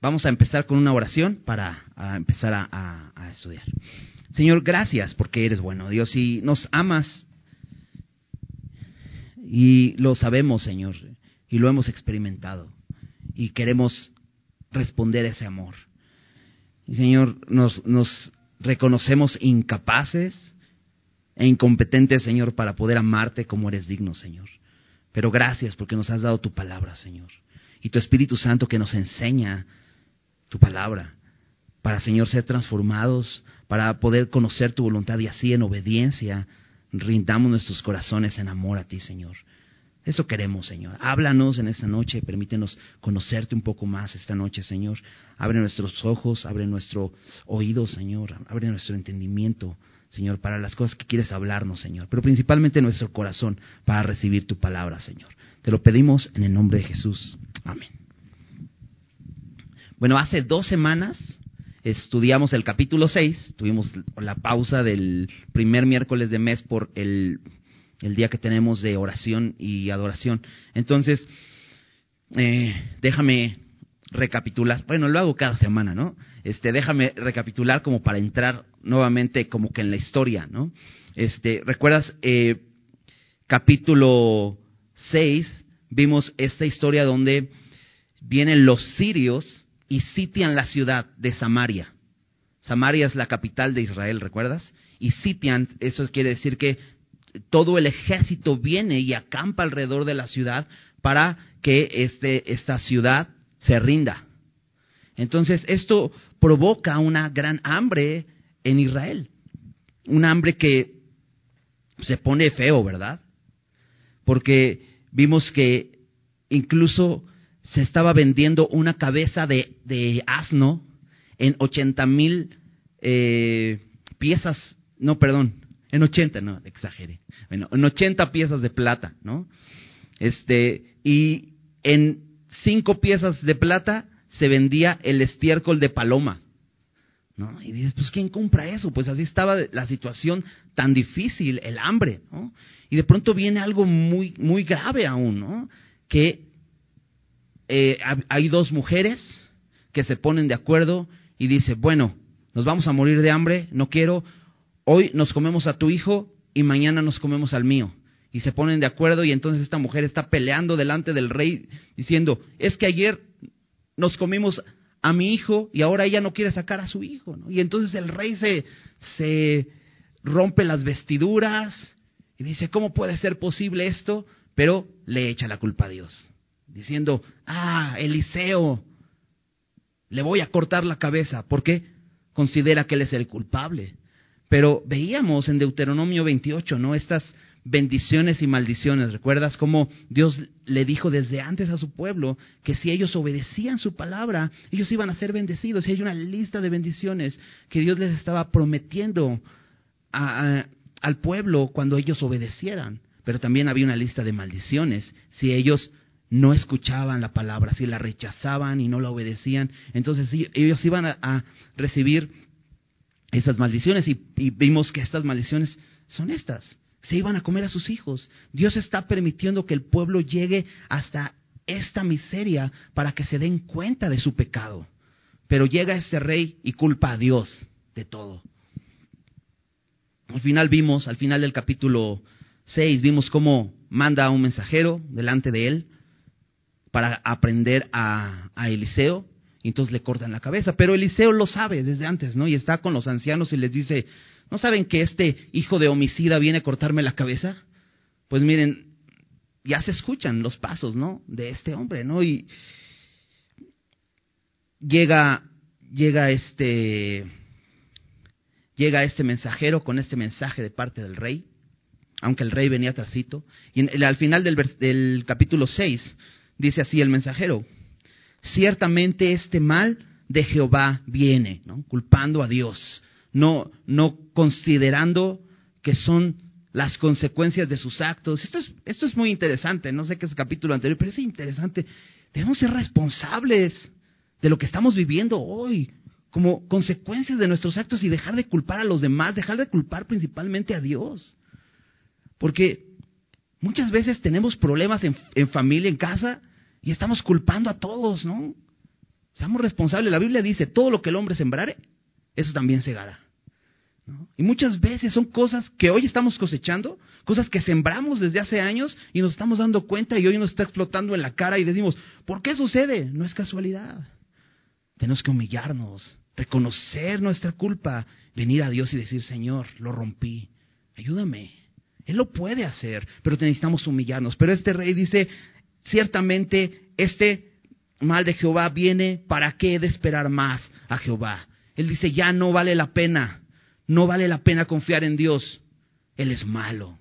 vamos a empezar con una oración para empezar a, estudiar. Señor, gracias porque eres bueno, Dios, y nos amas y lo sabemos, Señor, y lo hemos experimentado y queremos responder ese amor. Y Señor, nos, nos reconocemos incapaces e incompetentes, Señor, para poder amarte como eres digno, Señor. Pero gracias porque nos has dado tu palabra, Señor. Y tu Espíritu Santo que nos enseña tu palabra. Para, Señor, ser transformados, para poder conocer tu voluntad y así en obediencia rindamos nuestros corazones en amor a ti, Señor. Eso queremos, Señor. Háblanos en esta noche, permítenos conocerte un poco más esta noche, Señor. Abre nuestros ojos, abre nuestro oído, Señor. Abre nuestro entendimiento, Señor, para las cosas que quieres hablarnos, Señor. Pero principalmente nuestro corazón para recibir tu palabra, Señor. Te lo pedimos en el nombre de Jesús. Amén. Bueno, hace dos semanas estudiamos el capítulo 6, tuvimos la pausa del primer miércoles de mes por el día que tenemos de oración y adoración. Entonces, eh, déjame recapitular. Bueno, lo hago cada semana, ¿no? Este, déjame recapitular como para entrar nuevamente como que en la historia, ¿no? Este, ¿recuerdas eh, capítulo 6? Vimos esta historia donde vienen los sirios y sitian la ciudad de Samaria. Samaria es la capital de Israel, ¿recuerdas? Y sitian, eso quiere decir que todo el ejército viene y acampa alrededor de la ciudad para que este, esta ciudad se rinda. Entonces, esto provoca una gran hambre en Israel. Un hambre que se pone feo, ¿verdad? Porque vimos que incluso se estaba vendiendo una cabeza de, asno en 80 mil eh, piezas, no, perdón, en 80, no, exageré. Bueno, en 80 piezas de plata, ¿no? Este, y en cinco piezas de plata se vendía el estiércol de paloma. ¿No? Y dices, pues ¿quién compra eso? Pues así estaba la situación tan difícil, el hambre, ¿no? Y de pronto viene algo muy, muy grave aún, ¿no? Que eh, hay dos mujeres que se ponen de acuerdo y dice, bueno, nos vamos a morir de hambre, no quiero, hoy nos comemos a tu hijo y mañana nos comemos al mío. Y se ponen de acuerdo y entonces esta mujer está peleando delante del rey diciendo, es que ayer nos comimos a mi hijo y ahora ella no quiere sacar a su hijo. Y entonces el rey se, se rompe las vestiduras y dice, ¿cómo puede ser posible esto? Pero le echa la culpa a Dios, diciendo, ah, Eliseo, le voy a cortar la cabeza, porque considera que él es el culpable. Pero veíamos en Deuteronomio 28, ¿no? Estas bendiciones y maldiciones. ¿Recuerdas cómo Dios le dijo desde antes a su pueblo que si ellos obedecían su palabra, ellos iban a ser bendecidos? Y hay una lista de bendiciones que Dios les estaba prometiendo al pueblo cuando ellos obedecieran. Pero también había una lista de maldiciones si ellos no escuchaban la palabra, si la rechazaban y no la obedecían. Entonces ellos iban a recibir esas maldiciones y, vimos que estas maldiciones son estas. Se iban a comer a sus hijos. Dios está permitiendo que el pueblo llegue hasta esta miseria para que se den cuenta de su pecado. Pero llega este rey y culpa a Dios de todo. Al final vimos, al final del capítulo 6, vimos cómo manda a un mensajero delante de él para aprender a, Eliseo y entonces le cortan la cabeza. Pero Eliseo lo sabe desde antes, ¿no? Y está con los ancianos y les dice, ¿no saben que este hijo de homicida viene a cortarme la cabeza? Pues miren, ya se escuchan los pasos, ¿no? De este hombre, ¿no? Y llega, llega este, llega este mensajero con este mensaje de parte del rey, aunque el rey venía trasito. Y al final del, del capítulo 6 dice así el mensajero, ciertamente este mal de Jehová viene, culpando a Dios, no, no considerando que son las consecuencias de sus actos. Esto es, esto es muy interesante, no sé qué es el capítulo anterior, pero es interesante. Debemos ser responsables de lo que estamos viviendo hoy, como consecuencias de nuestros actos y dejar de culpar a los demás, dejar de culpar principalmente a Dios. Porque muchas veces tenemos problemas en, en familia, en casa, y estamos culpando a todos, ¿no? Seamos responsables. La Biblia dice, todo lo que el hombre sembrare, eso también segará. Y muchas veces son cosas que hoy estamos cosechando, cosas que sembramos desde hace años y nos estamos dando cuenta y hoy nos está explotando en la cara y decimos, ¿por qué sucede? No es casualidad. Tenemos que humillarnos, reconocer nuestra culpa, venir a Dios y decir, Señor, lo rompí, ayúdame. Él lo puede hacer, pero necesitamos humillarnos. Pero este rey dice, ciertamente, este mal de Jehová viene, ¿para qué de esperar más a Jehová? Él dice, ya no vale la pena, no vale la pena confiar en Dios. Él es malo.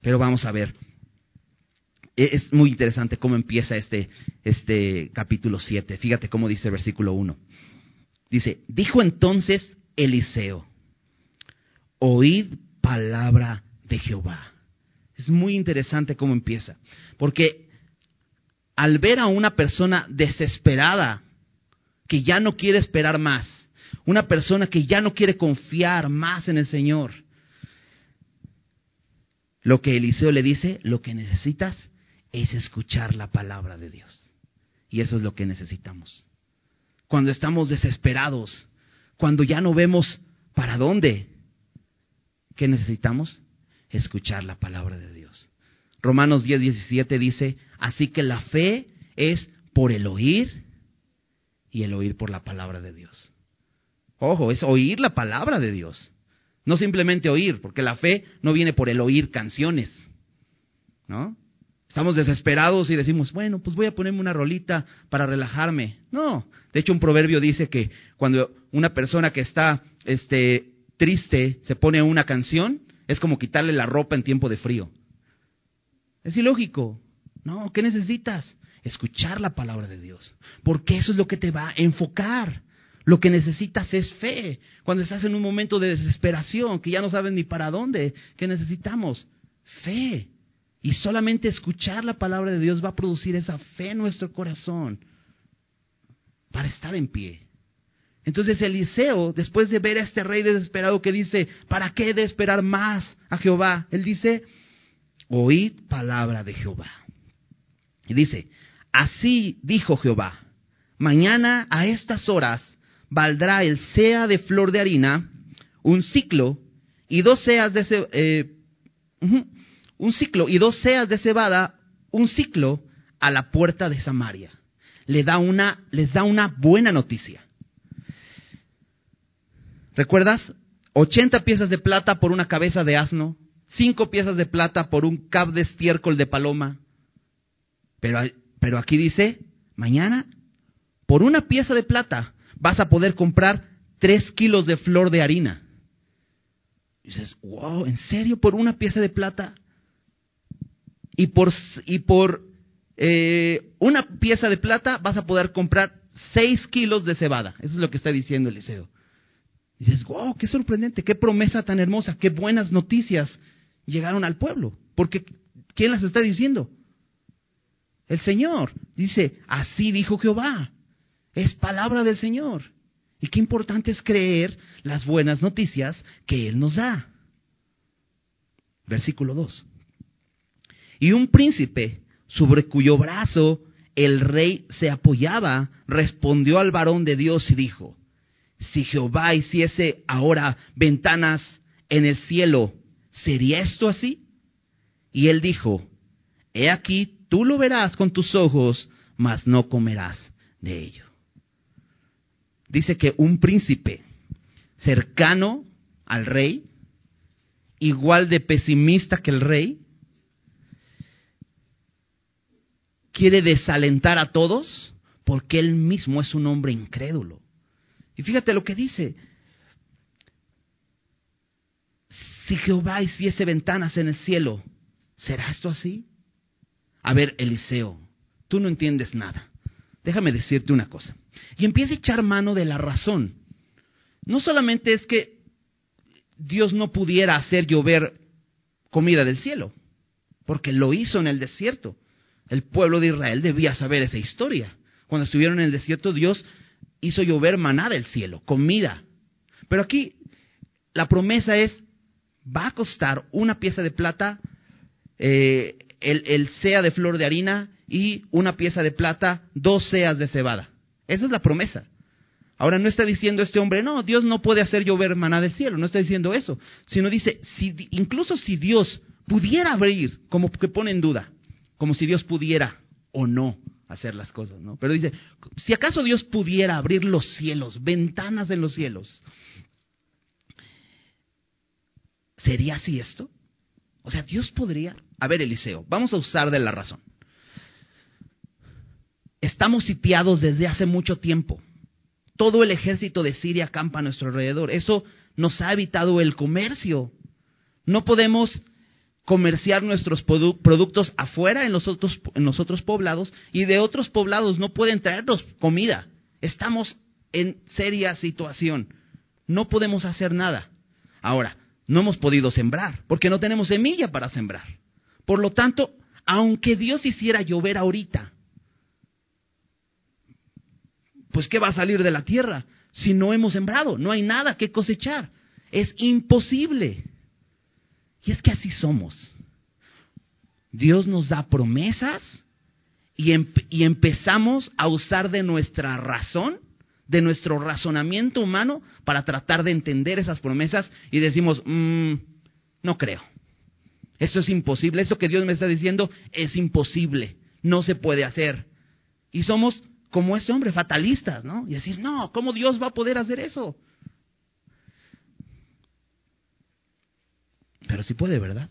Pero vamos a ver. E-, es muy interesante cómo empieza este, este capítulo 7. Fíjate cómo dice el versículo 1. Dice, dijo entonces Eliseo, oíd palabra de Jehová. Es muy interesante cómo empieza, porque al ver a una persona desesperada, que ya no quiere esperar más, una persona que ya no quiere confiar más en el Señor, lo que Eliseo le dice, lo que necesitas es escuchar la palabra de Dios. Y eso es lo que necesitamos. Cuando estamos desesperados, cuando ya no vemos para dónde, ¿qué necesitamos? Escuchar la palabra de Dios. Romanos 10, 17 dice, así que la fe es por el oír y el oír por la palabra de Dios. Ojo, es oír la palabra de Dios. No simplemente oír, porque la fe no viene por el oír canciones. ¿No? Estamos desesperados y decimos, bueno, pues voy a ponerme una rolita para relajarme. No, de hecho un proverbio dice que cuando una persona que está este, triste se pone una canción, es como quitarle la ropa en tiempo de frío. Es ilógico. No, ¿qué necesitas? Escuchar la palabra de Dios. Porque eso es lo que te va a enfocar. Lo que necesitas es fe. Cuando estás en un momento de desesperación, que ya no sabes ni para dónde, ¿qué necesitamos? Fe. Y solamente escuchar la palabra de Dios va a producir esa fe en nuestro corazón para estar en pie. Entonces Eliseo, después de ver a este rey desesperado que dice, ¿para qué de esperar más a Jehová? Él dice, oíd palabra de Jehová. Y dice, así dijo Jehová, mañana a estas horas valdrá el sea de flor de harina, un ciclo, y dos seas de, eh, un ciclo y dos seas de cebada, un ciclo a la puerta de Samaria. Le da una, les da una buena noticia. ¿Recuerdas? 80 piezas de plata por una cabeza de asno, 5 piezas de plata por un cab de estiércol de paloma. Pero, pero aquí dice, mañana, por una pieza de plata vas a poder comprar 3 kilos de flor de harina. Y dices, wow, ¿en serio por una pieza de plata? y por, y por eh, una pieza de plata vas a poder comprar seis kilos de cebada. Eso es lo que está diciendo Eliseo. Y dices, wow, qué sorprendente, qué promesa tan hermosa, qué buenas noticias llegaron al pueblo. Porque, ¿quién las está diciendo? El Señor. Dice, así dijo Jehová. Es palabra del Señor. Y qué importante es creer las buenas noticias que Él nos da. Versículo 2. Y un príncipe, sobre cuyo brazo el rey se apoyaba, respondió al varón de Dios y dijo, si Jehová hiciese ahora ventanas en el cielo, ¿sería esto así? Y él dijo, he aquí, tú lo verás con tus ojos, mas no comerás de ello. Dice que un príncipe cercano al rey, igual de pesimista que el rey, quiere desalentar a todos porque él mismo es un hombre incrédulo. Y fíjate lo que dice. Si Jehová hiciese ventanas en el cielo, ¿será esto así? A ver, Eliseo, tú no entiendes nada. Déjame decirte una cosa. Y empieza a echar mano de la razón. No solamente es que Dios no pudiera hacer llover comida del cielo, porque lo hizo en el desierto. El pueblo de Israel debía saber esa historia. Cuando estuvieron en el desierto, Dios hizo llover maná del cielo, comida. Pero aquí la promesa es, va a costar una pieza de plata, eh, el, el sea de flor de harina y una pieza de plata, dos seas de cebada. Esa es la promesa. Ahora no está diciendo este hombre, no, Dios no puede hacer llover maná del cielo, no está diciendo eso, sino dice, si, incluso si Dios pudiera abrir, como que pone en duda, como si Dios pudiera o no hacer las cosas, ¿no? Pero dice, si acaso Dios pudiera abrir los cielos, ventanas en los cielos, ¿sería así esto? O sea, Dios podría... A ver, Eliseo, vamos a usar de la razón. Estamos sitiados desde hace mucho tiempo. Todo el ejército de Siria acampa a nuestro alrededor. Eso nos ha evitado el comercio. No podemos comerciar nuestros productos afuera en los, otros, en los otros poblados y de otros poblados no pueden traernos comida. Estamos en seria situación. No podemos hacer nada. Ahora, no hemos podido sembrar porque no tenemos semilla para sembrar. Por lo tanto, aunque Dios hiciera llover ahorita, pues ¿qué va a salir de la tierra si no hemos sembrado? No hay nada que cosechar. Es imposible. Y es que así somos. Dios nos da promesas y, empezamos a usar de nuestra razón, de nuestro razonamiento humano para tratar de entender esas promesas y decimos, mm, no creo. Esto es imposible. Esto que Dios me está diciendo es imposible. No se puede hacer. Y somos como ese hombre, fatalistas, ¿no? Y decir, no, ¿cómo Dios va a poder hacer eso? Pero sí puede, ¿verdad?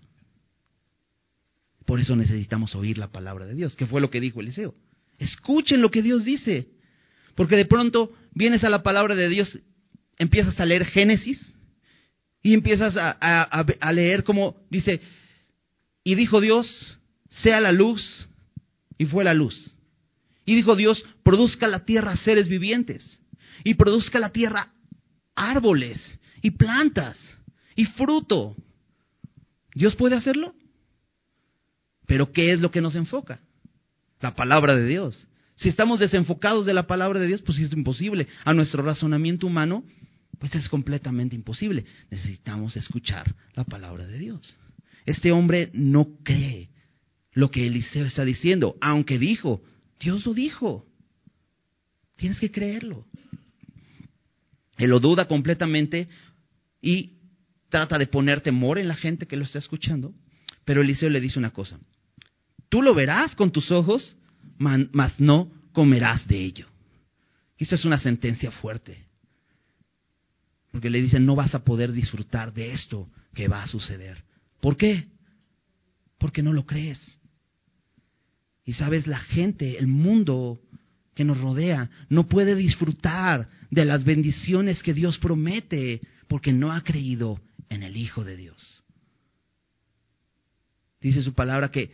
Por eso necesitamos oír la palabra de Dios, que fue lo que dijo Eliseo. Escuchen lo que Dios dice. Porque de pronto vienes a la palabra de Dios, empiezas a leer Génesis y empiezas a, leer como dice, y dijo Dios, sea la luz, y fue la luz. Y dijo Dios, produzca la tierra seres vivientes, y produzca la tierra árboles, y plantas, y fruto. ¿Dios puede hacerlo? Pero ¿qué es lo que nos enfoca? La palabra de Dios. Si estamos desenfocados de la palabra de Dios, pues es imposible. A nuestro razonamiento humano, pues es completamente imposible. Necesitamos escuchar la palabra de Dios. Este hombre no cree lo que Eliseo está diciendo, aunque dijo, Dios lo dijo. Tienes que creerlo. Él lo duda completamente y trata de poner temor en la gente que lo está escuchando, pero Eliseo le dice una cosa, tú lo verás con tus ojos, mas no comerás de ello. Y eso es una sentencia fuerte, porque le dicen, no vas a poder disfrutar de esto que va a suceder. ¿Por qué? Porque no lo crees. Y sabes, la gente, el mundo que nos rodea, no puede disfrutar de las bendiciones que Dios promete porque no ha creído en el Hijo de Dios. Dice su palabra que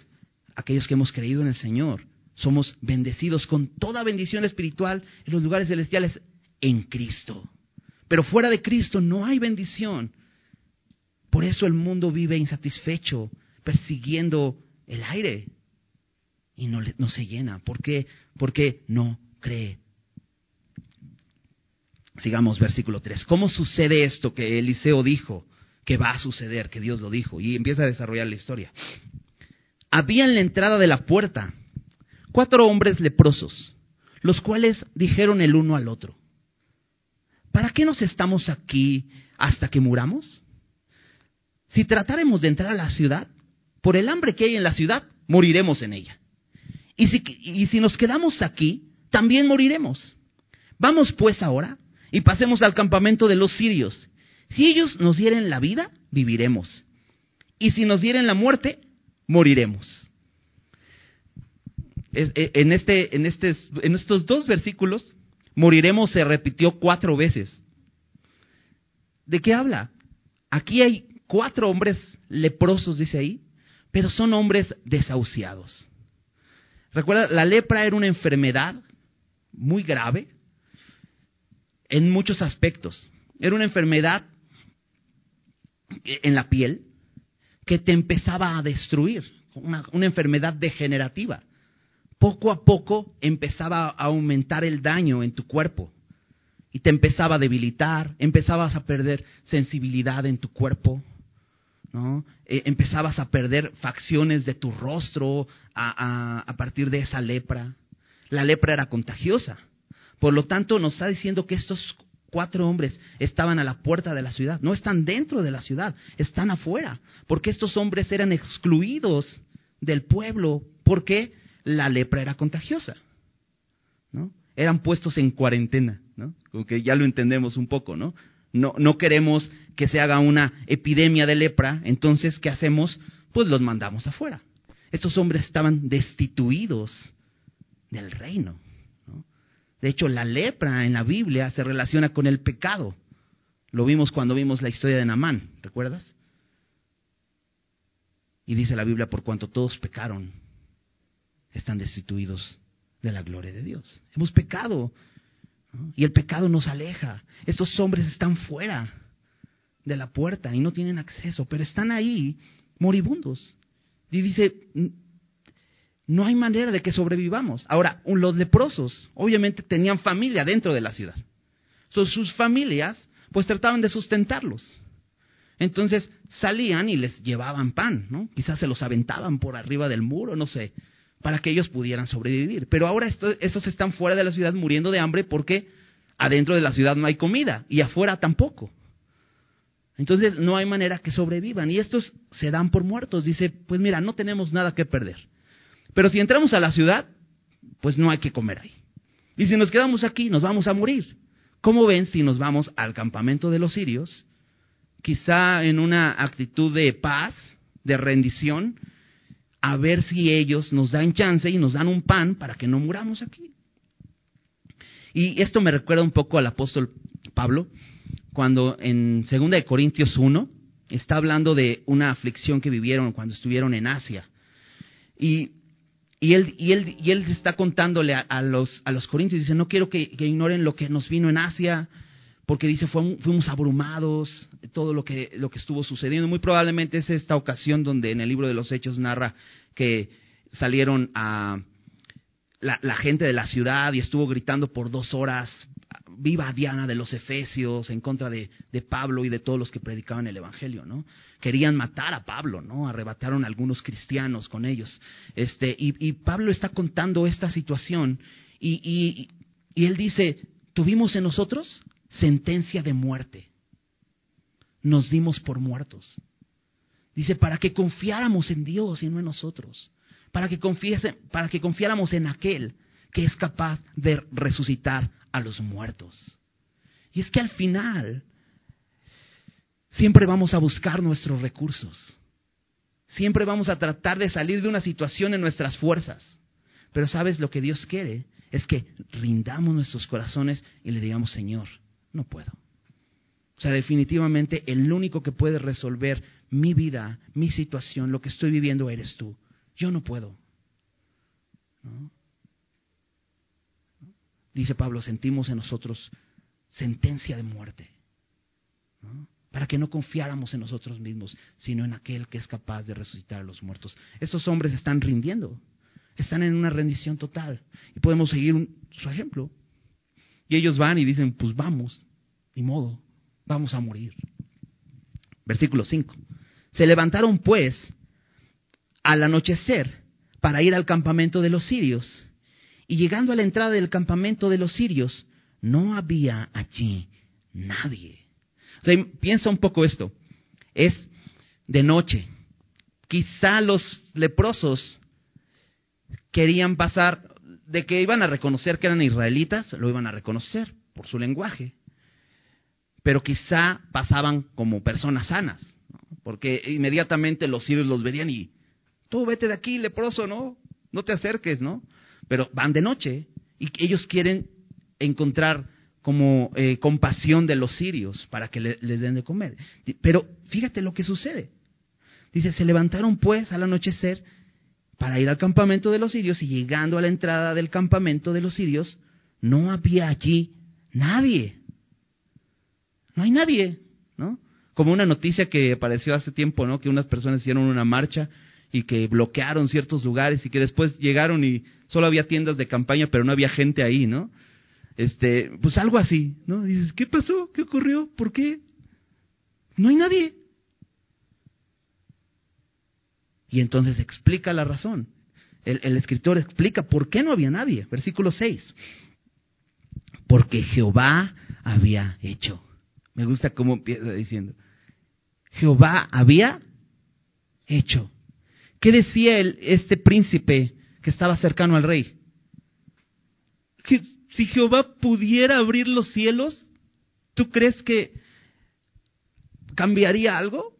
aquellos que hemos creído en el Señor somos bendecidos con toda bendición espiritual en los lugares celestiales en Cristo. Pero fuera de Cristo no hay bendición. Por eso el mundo vive insatisfecho, persiguiendo el aire y no, se llena. ¿Por qué? Porque no cree Sigamos versículo 3. ¿Cómo sucede esto que Eliseo dijo? que va a suceder, que Dios lo dijo, y empieza a desarrollar la historia. Había en la entrada de la puerta cuatro hombres leprosos, los cuales dijeron el uno al otro, ¿para qué nos estamos aquí hasta que muramos? Si tratáremos de entrar a la ciudad, por el hambre que hay en la ciudad, moriremos en ella. Y si, y si nos quedamos aquí, también moriremos. Vamos pues ahora y pasemos al campamento de los sirios si ellos nos dieren la vida, viviremos. Y si nos dieren la muerte, moriremos. E, en, este, en, este, en estos dos versículos, moriremos se repitió cuatro veces. ¿De qué habla? Aquí hay cuatro hombres leprosos, dice ahí, pero son hombres desahuciados. Recuerda, la lepra era una enfermedad muy grave en muchos aspectos. Era una enfermedad en la piel que te empezaba a destruir, una, enfermedad degenerativa. Poco a poco empezaba a aumentar el daño en tu cuerpo y te empezaba a debilitar, empezabas a perder sensibilidad en tu cuerpo, ¿no? E, empezabas a perder facciones de tu rostro a, a partir de esa lepra. La lepra era contagiosa. Por lo tanto, nos está diciendo que estos cuatro hombres estaban a la puerta de la ciudad. No están dentro de la ciudad, están afuera. Porque estos hombres eran excluidos del pueblo. Porque la lepra era contagiosa. ¿no? Eran puestos en cuarentena. ¿no? Como que ya lo entendemos un poco, ¿no? No, no queremos que se haga una epidemia de lepra. Entonces, ¿qué hacemos? Pues los mandamos afuera. Estos hombres estaban destituidos del reino. De hecho, la lepra en la Biblia se relaciona con el pecado. Lo vimos cuando vimos la historia de Namán, ¿recuerdas? Y dice la Biblia, por cuanto todos pecaron, están destituidos de la gloria de Dios. Hemos pecado y el pecado nos aleja. Estos hombres están fuera de la puerta y no tienen acceso, pero están ahí moribundos. Y dice, no hay manera de que sobrevivamos. Ahora, los leprosos obviamente tenían familia dentro de la ciudad. sus familias pues trataban de sustentarlos. Entonces salían y les llevaban pan, ¿no? Quizás se los aventaban por arriba del muro, no sé, para que ellos pudieran sobrevivir. Pero ahora esos están fuera de la ciudad muriendo de hambre porque adentro de la ciudad no hay comida y afuera tampoco. Entonces no hay manera que sobrevivan y estos se dan por muertos. Dice, pues mira, no tenemos nada que perder. Pero si entramos a la ciudad, pues no hay que comer ahí. Y si nos quedamos aquí, nos vamos a morir. ¿Cómo ven si nos vamos al campamento de los sirios? Quizá en una actitud de paz, de rendición, a ver si ellos nos dan chance y nos dan un pan para que no muramos aquí. Y esto me recuerda un poco al apóstol Pablo, cuando en 2 Corintios 1 está hablando de una aflicción que vivieron cuando estuvieron en Asia. Y y él, y él, y él está contándole a, los, a los corintios, dice, no quiero que, ignoren lo que nos vino en Asia, porque dice, fuimos abrumados, todo lo que, lo que estuvo sucediendo. Muy probablemente es esta ocasión donde en el libro de los Hechos narra que salieron a la, gente de la ciudad y estuvo gritando por dos horas, viva Diana de los Efesios, en contra de, de, Pablo y de todos los que predicaban el Evangelio, ¿no? Querían matar a Pablo, ¿no? Arrebataron a algunos cristianos con ellos. Este, y, Pablo está contando esta situación y, y, y él dice, tuvimos en nosotros sentencia de muerte. Nos dimos por muertos. Dice, para que confiáramos en Dios y no en nosotros. Para que, confiáramos en aquel que es capaz de resucitar a los muertos. Y es que al final siempre vamos a buscar nuestros recursos. Siempre vamos a tratar de salir de una situación en nuestras fuerzas. Pero sabes lo que Dios quiere es que rindamos nuestros corazones y le digamos, Señor, no puedo. O sea, definitivamente el único que puede resolver mi vida, mi situación, lo que estoy viviendo eres tú. Yo no puedo. Dice Pablo, sentimos en nosotros sentencia de muerte. Para que no confiáramos en nosotros mismos, sino en aquel que es capaz de resucitar a los muertos. Estos hombres están rindiendo, están en una rendición total. Y podemos seguir su ejemplo. Y ellos van y dicen, pues vamos, ni modo, vamos a morir. Versículo 5. Se levantaron pues al anochecer para ir al campamento de los sirios y llegando a la entrada del campamento de los sirios, no había allí nadie. O sea, piensa un poco esto. Es de noche. Quizá los leprosos querían pasar, de que iban a reconocer que eran israelitas, lo iban a reconocer por su lenguaje. Pero quizá pasaban como personas sanas, porque inmediatamente los sirios los verían y, tú vete de aquí, leproso, ¿no? No te acerques, ¿no? pero van de noche y ellos quieren encontrar como eh, compasión de los sirios para que les den de comer. Pero fíjate lo que sucede. Dice, se levantaron pues al anochecer para ir al campamento de los sirios y llegando a la entrada del campamento de los sirios, no había allí nadie. No hay nadie, ¿no? Como una noticia que apareció hace tiempo, ¿no? Que unas personas hicieron una marcha y que bloquearon ciertos lugares y que después llegaron y solo había tiendas de campaña, pero no había gente ahí, ¿no? Este, pues algo así, ¿no? dices, ¿qué pasó? ¿Qué ocurrió? ¿Por qué? No hay nadie. Y entonces explica la razón. El, el, escritor explica por qué no había nadie. Versículo 6. porque Jehová había hecho. Me gusta cómo empieza diciendo. Jehová había hecho. ¿Qué decía el, este príncipe que estaba cercano al rey? Que si Jehová pudiera abrir los cielos, ¿tú crees que cambiaría algo?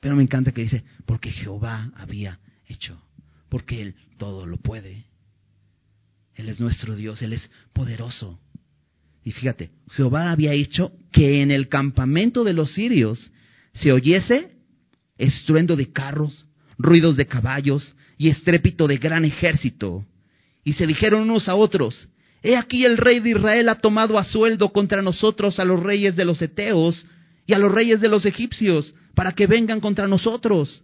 Pero me encanta que dice, porque Jehová había hecho, porque Él todo lo puede. Él es nuestro Dios, Él es poderoso. Y fíjate, Jehová había hecho que en el campamento de los sirios se oyese estruendo de carros, ruidos de caballos y estrépito de gran ejército. Y se dijeron unos a otros, He aquí el rey de Israel ha tomado a sueldo contra nosotros a los reyes de los Eteos y a los reyes de los egipcios, para que vengan contra nosotros.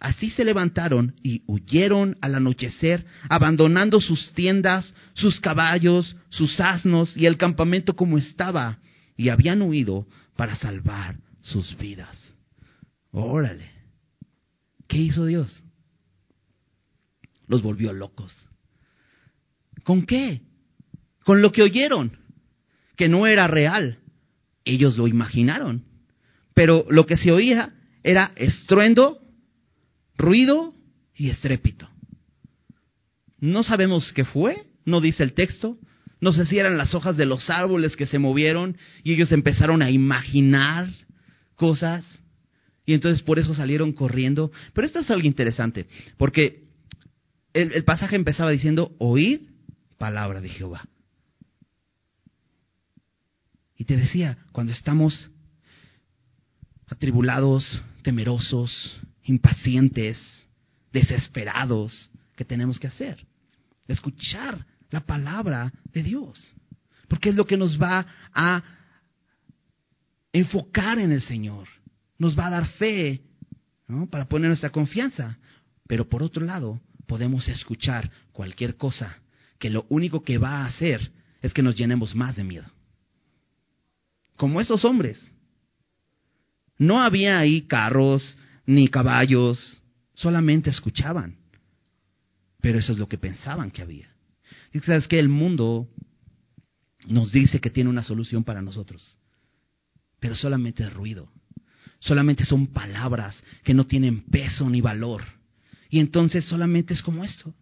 Así se levantaron y huyeron al anochecer, abandonando sus tiendas, sus caballos, sus asnos y el campamento como estaba, y habían huido para salvar sus vidas. Órale. ¿Qué hizo Dios? Los volvió locos. ¿Con qué? Con lo que oyeron, que no era real. Ellos lo imaginaron. Pero lo que se oía era estruendo, ruido y estrépito. No sabemos qué fue, no dice el texto. No sé si eran las hojas de los árboles que se movieron y ellos empezaron a imaginar cosas y entonces por eso salieron corriendo. Pero esto es algo interesante, porque el, el pasaje empezaba diciendo, oíd palabra de Jehová. Y te decía, cuando estamos atribulados, temerosos, impacientes, desesperados, ¿qué tenemos que hacer? Escuchar la palabra de Dios. Porque es lo que nos va a enfocar en el Señor. Nos va a dar fe para poner nuestra confianza. Pero por otro lado, podemos escuchar cualquier cosa que lo único que va a hacer es que nos llenemos más de miedo. Como esos hombres. No había ahí carros, ni caballos, solamente escuchaban. Pero eso es lo que pensaban que había. Y sabes que el mundo nos dice que tiene una solución para nosotros, pero solamente es ruido, solamente son palabras que no tienen peso ni valor. Y entonces solamente es como esto.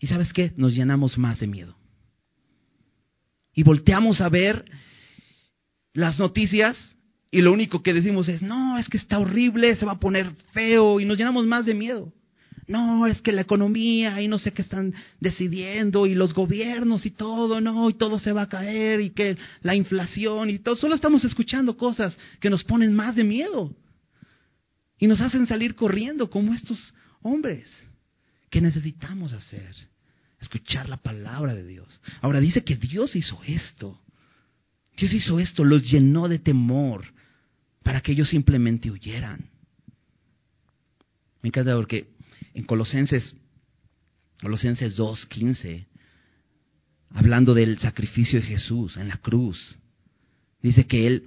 Y sabes qué? Nos llenamos más de miedo. Y volteamos a ver las noticias y lo único que decimos es, no, es que está horrible, se va a poner feo y nos llenamos más de miedo. No, es que la economía y no sé qué están decidiendo y los gobiernos y todo, no, y todo se va a caer y que la inflación y todo. Solo estamos escuchando cosas que nos ponen más de miedo y nos hacen salir corriendo como estos hombres. ¿Qué necesitamos hacer? Escuchar la palabra de Dios. Ahora dice que Dios hizo esto. Dios hizo esto, los llenó de temor para que ellos simplemente huyeran. Me encanta porque en Colosenses, Colosenses 2.15, hablando del sacrificio de Jesús en la cruz, dice que Él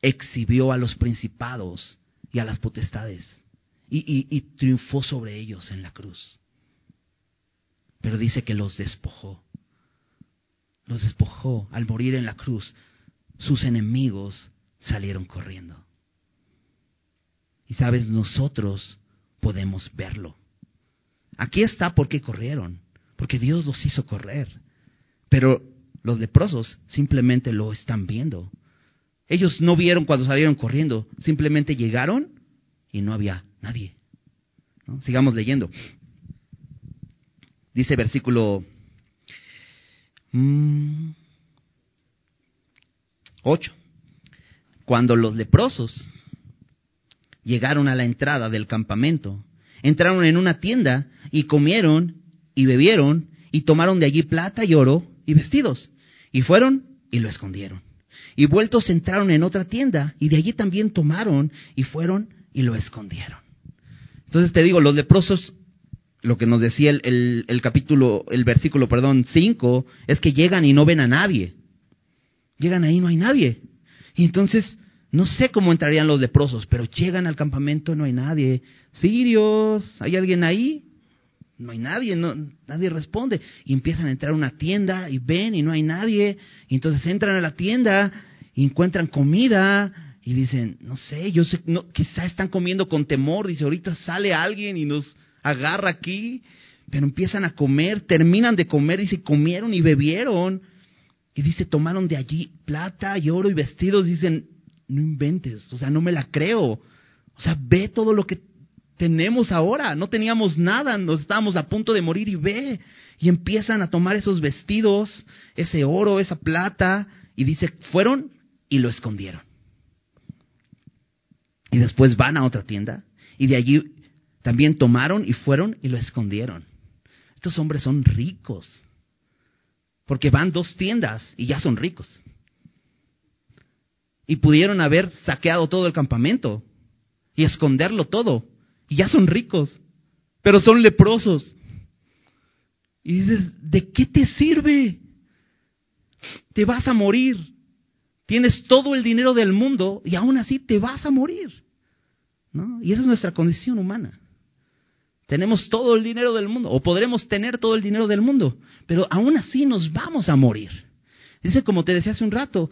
exhibió a los principados y a las potestades y, y triunfó sobre ellos en la cruz. Pero dice que los despojó. Los despojó al morir en la cruz. Sus enemigos salieron corriendo. Y sabes, nosotros podemos verlo. Aquí está porque corrieron, porque Dios los hizo correr. Pero los leprosos simplemente lo están viendo. Ellos no vieron cuando salieron corriendo, simplemente llegaron y no había nadie. Sigamos leyendo. Dice versículo 8. Cuando los leprosos llegaron a la entrada del campamento, entraron en una tienda y comieron y bebieron y tomaron de allí plata y oro y vestidos y fueron y lo escondieron. Y vueltos entraron en otra tienda y de allí también tomaron y fueron y lo escondieron. Entonces te digo, los leprosos, lo que nos decía el, el capítulo, el versículo, perdón, 5, es que llegan y no ven a nadie. Llegan ahí, no hay nadie. Y entonces, no sé cómo entrarían los leprosos, pero llegan al campamento, no hay nadie. Sirios, ¿hay alguien ahí? no hay nadie, no, nadie responde. Y empiezan a entrar a una tienda y ven y no hay nadie. Y entonces entran a la tienda y encuentran comida y dicen, no sé, yo sé, no, quizá están comiendo con temor. Dice, ahorita sale alguien y nos agarra aquí. Pero empiezan a comer, terminan de comer, dice, comieron y bebieron. Y dice, tomaron de allí plata y oro y vestidos. Dicen, no inventes, o sea, no me la creo. O sea, ve todo lo que tenemos ahora. No teníamos nada, nos estábamos a punto de morir y ve. Y empiezan a tomar esos vestidos, ese oro, esa plata. Y dice, fueron y lo escondieron. Y después van a otra tienda. Y de allí también tomaron y fueron y lo escondieron. Estos hombres son ricos. Porque van dos tiendas y ya son ricos. Y pudieron haber saqueado todo el campamento y esconderlo todo. Y ya son ricos, pero son leprosos. Y dices, ¿de qué te sirve? Te vas a morir. Tienes todo el dinero del mundo y aún así te vas a morir. ¿No? Y esa es nuestra condición humana. Tenemos todo el dinero del mundo, o podremos tener todo el dinero del mundo, pero aún así nos vamos a morir. Dice, como te decía hace un rato,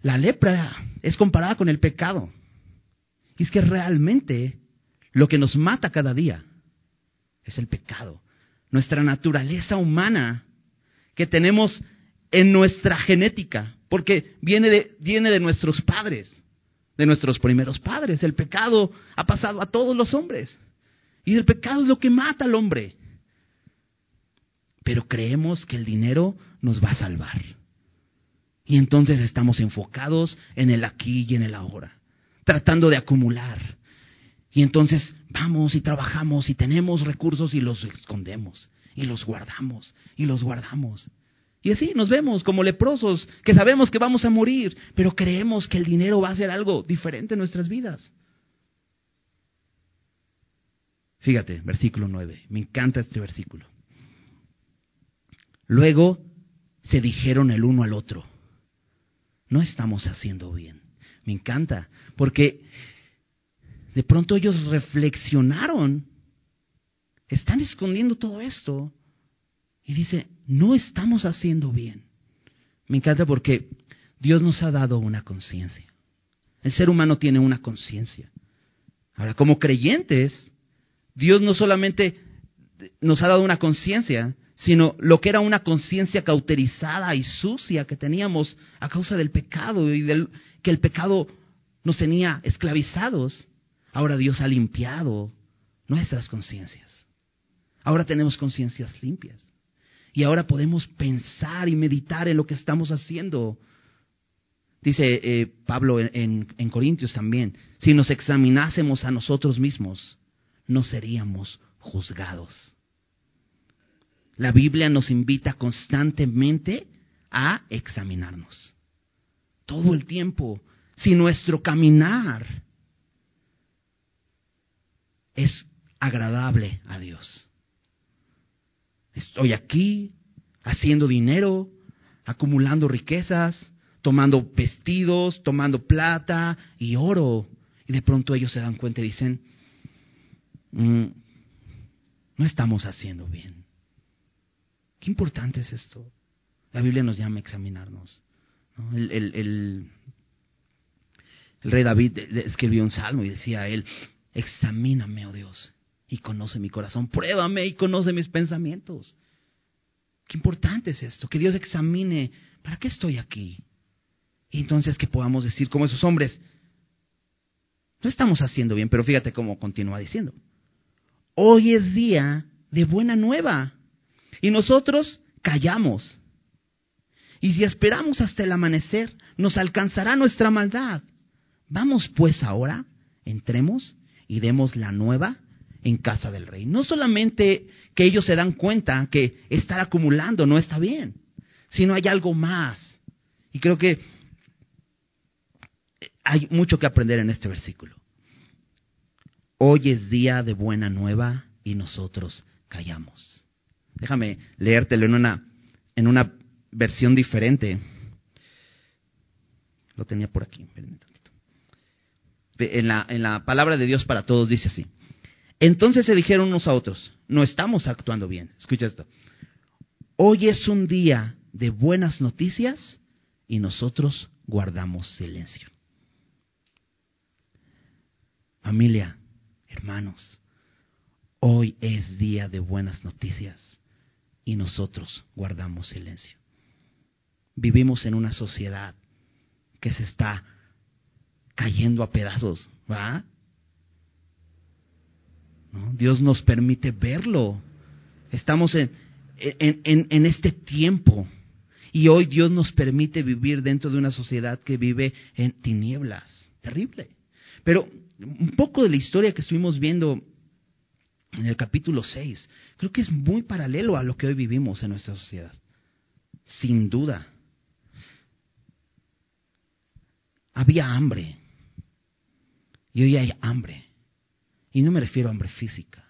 la lepra es comparada con el pecado. Y es que realmente lo que nos mata cada día es el pecado. Nuestra naturaleza humana que tenemos en nuestra genética, porque viene de, viene de nuestros padres, de nuestros primeros padres. El pecado ha pasado a todos los hombres. Y el pecado es lo que mata al hombre. Pero creemos que el dinero nos va a salvar. Y entonces estamos enfocados en el aquí y en el ahora tratando de acumular. Y entonces vamos y trabajamos y tenemos recursos y los escondemos y los guardamos y los guardamos. Y así nos vemos como leprosos, que sabemos que vamos a morir, pero creemos que el dinero va a ser algo diferente en nuestras vidas. Fíjate, versículo 9, me encanta este versículo. Luego se dijeron el uno al otro, no estamos haciendo bien. Me encanta, porque de pronto ellos reflexionaron, están escondiendo todo esto, y dice, no estamos haciendo bien. Me encanta porque Dios nos ha dado una conciencia. El ser humano tiene una conciencia. Ahora, como creyentes, Dios no solamente nos ha dado una conciencia, sino lo que era una conciencia cauterizada y sucia que teníamos a causa del pecado y del, que el pecado nos tenía esclavizados, ahora Dios ha limpiado nuestras conciencias. Ahora tenemos conciencias limpias. Y ahora podemos pensar y meditar en lo que estamos haciendo. Dice eh, Pablo en, en Corintios también, si nos examinásemos a nosotros mismos, no seríamos juzgados. La Biblia nos invita constantemente a examinarnos todo el tiempo, si nuestro caminar es agradable a Dios. Estoy aquí haciendo dinero, acumulando riquezas, tomando vestidos, tomando plata y oro. Y de pronto ellos se dan cuenta y dicen, mm, no estamos haciendo bien. Qué importante es esto. La Biblia nos llama a examinarnos. El, rey David escribió un salmo y decía a él, examíname, oh Dios, y conoce mi corazón, pruébame y conoce mis pensamientos. Qué importante es esto, que Dios examine, ¿para qué estoy aquí? Y entonces que podamos decir como esos hombres, no estamos haciendo bien, pero fíjate cómo continúa diciendo. Hoy es día de buena nueva y nosotros callamos. Y si esperamos hasta el amanecer, nos alcanzará nuestra maldad. Vamos pues ahora, entremos y demos la nueva en casa del rey. No solamente que ellos se dan cuenta que estar acumulando no está bien, sino hay algo más. Y creo que hay mucho que aprender en este versículo. Hoy es día de buena nueva y nosotros callamos. Déjame leértelo en una, en una versión diferente. Lo tenía por aquí. En la, en la palabra de Dios para todos dice así. Entonces se dijeron unos a otros, no estamos actuando bien. Escucha esto. Hoy es un día de buenas noticias y nosotros guardamos silencio. Familia, hermanos, hoy es día de buenas noticias y nosotros guardamos silencio. Vivimos en una sociedad que se está cayendo a pedazos, ¿va? Dios nos permite verlo. Estamos en, en, en, este tiempo. Y hoy Dios nos permite vivir dentro de una sociedad que vive en tinieblas. Terrible. Pero un poco de la historia que estuvimos viendo en el capítulo 6, creo que es muy paralelo a lo que hoy vivimos en nuestra sociedad. Sin duda. Había hambre. Y hoy hay hambre. Y no me refiero a hambre física.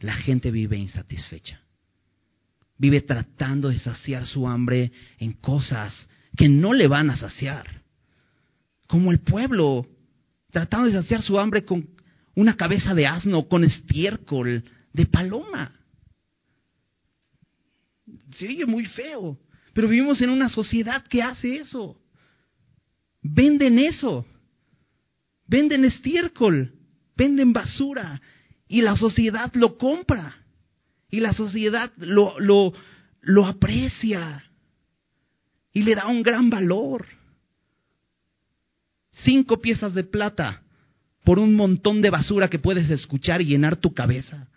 La gente vive insatisfecha. Vive tratando de saciar su hambre en cosas que no le van a saciar. Como el pueblo, tratando de saciar su hambre con una cabeza de asno, con estiércol de paloma. Se oye muy feo, pero vivimos en una sociedad que hace eso. Venden eso. Venden estiércol venden basura y la sociedad lo compra y la sociedad lo, lo, lo aprecia y le da un gran valor. Cinco piezas de plata por un montón de basura que puedes escuchar y llenar tu cabeza.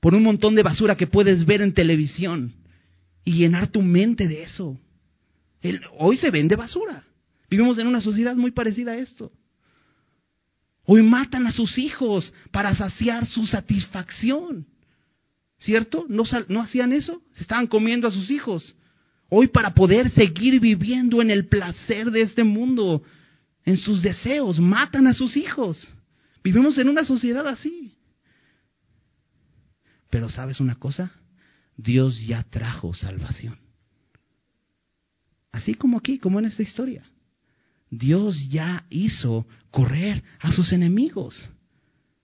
Por un montón de basura que puedes ver en televisión y llenar tu mente de eso. hoy se vende basura. Vivimos en una sociedad muy parecida a esto. Hoy matan a sus hijos para saciar su satisfacción. ¿Cierto? ¿No, ¿No, hacían eso? Se estaban comiendo a sus hijos. Hoy para poder seguir viviendo en el placer de este mundo, en sus deseos, matan a sus hijos. Vivimos en una sociedad así. Pero sabes una cosa, Dios ya trajo salvación. Así como aquí, como en esta historia. Dios ya hizo correr a sus enemigos.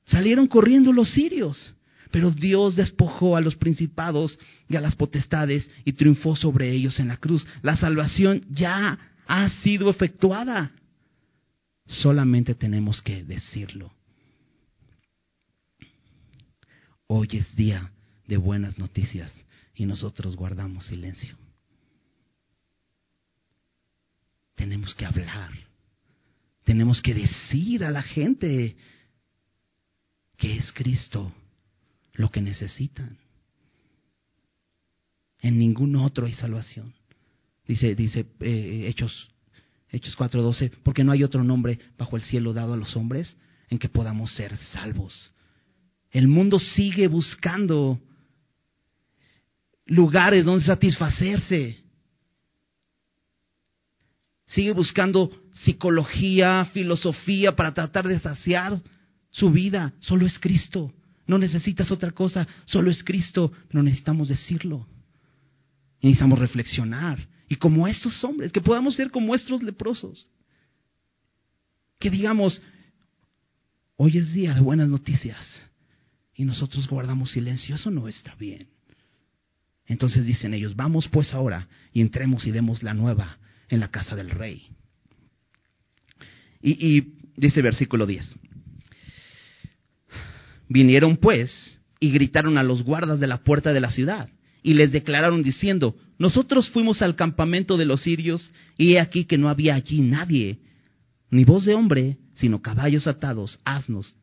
Salieron corriendo los sirios, pero Dios despojó a los principados y a las potestades y triunfó sobre ellos en la cruz. La salvación ya ha sido efectuada. Solamente tenemos que decirlo. Hoy es día de buenas noticias y nosotros guardamos silencio. tenemos que hablar. Tenemos que decir a la gente que es Cristo lo que necesitan. En ningún otro hay salvación. Dice, dice eh, Hechos, Hechos 4:12, porque no hay otro nombre bajo el cielo dado a los hombres en que podamos ser salvos. El mundo sigue buscando lugares donde satisfacerse sigue buscando psicología, filosofía para tratar de saciar su vida. Solo es Cristo. No necesitas otra cosa, solo es Cristo. No necesitamos decirlo. Necesitamos reflexionar. Y como estos hombres, que podamos ser como estos leprosos. Que digamos, hoy es día de buenas noticias. Y nosotros guardamos silencio. Eso no está bien. Entonces dicen ellos, vamos pues ahora y entremos y demos la nueva en la casa del rey. Y, dice versículo 10. Vinieron pues y gritaron a los guardas de la puerta de la ciudad y les declararon diciendo, nosotros fuimos al campamento de los sirios y he aquí que no había allí nadie, ni voz de hombre, sino caballos atados, asnos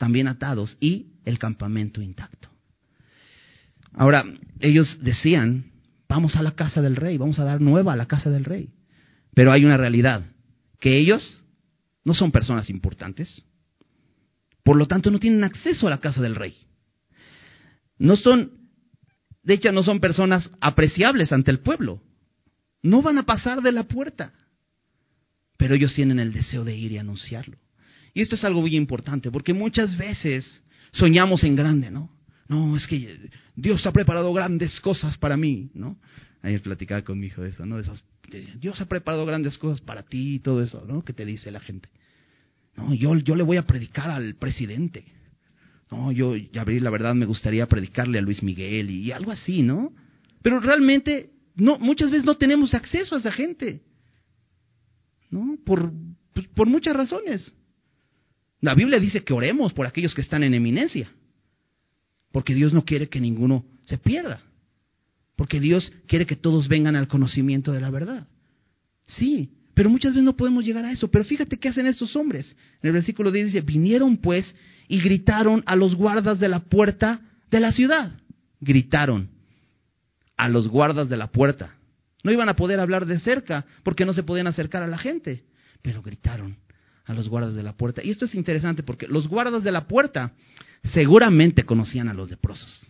también atados y el campamento intacto. Ahora, ellos decían, vamos a la casa del rey, vamos a dar nueva a la casa del rey. Pero hay una realidad, que ellos no son personas importantes. Por lo tanto, no tienen acceso a la casa del rey. No son, de hecho, no son personas apreciables ante el pueblo. No van a pasar de la puerta. Pero ellos tienen el deseo de ir y anunciarlo. Y esto es algo muy importante, porque muchas veces soñamos en grande, ¿no? No, es que Dios ha preparado grandes cosas para mí, ¿no? Ayer platicaba con mi hijo de eso, ¿no? De esas, Dios ha preparado grandes cosas para ti y todo eso, ¿no? Que te dice la gente. No, yo, yo le voy a predicar al presidente. No, yo, abrir la verdad, me gustaría predicarle a Luis Miguel y, algo así, ¿no? Pero realmente, no, muchas veces no tenemos acceso a esa gente. ¿No? Por, pues, por muchas razones. La Biblia dice que oremos por aquellos que están en eminencia. Porque Dios no quiere que ninguno se pierda. Porque Dios quiere que todos vengan al conocimiento de la verdad. Sí, pero muchas veces no podemos llegar a eso. Pero fíjate qué hacen estos hombres. En el versículo 10 dice, vinieron pues y gritaron a los guardas de la puerta de la ciudad. Gritaron a los guardas de la puerta. No iban a poder hablar de cerca porque no se podían acercar a la gente, pero gritaron a los guardas de la puerta. Y esto es interesante porque los guardas de la puerta seguramente conocían a los leprosos.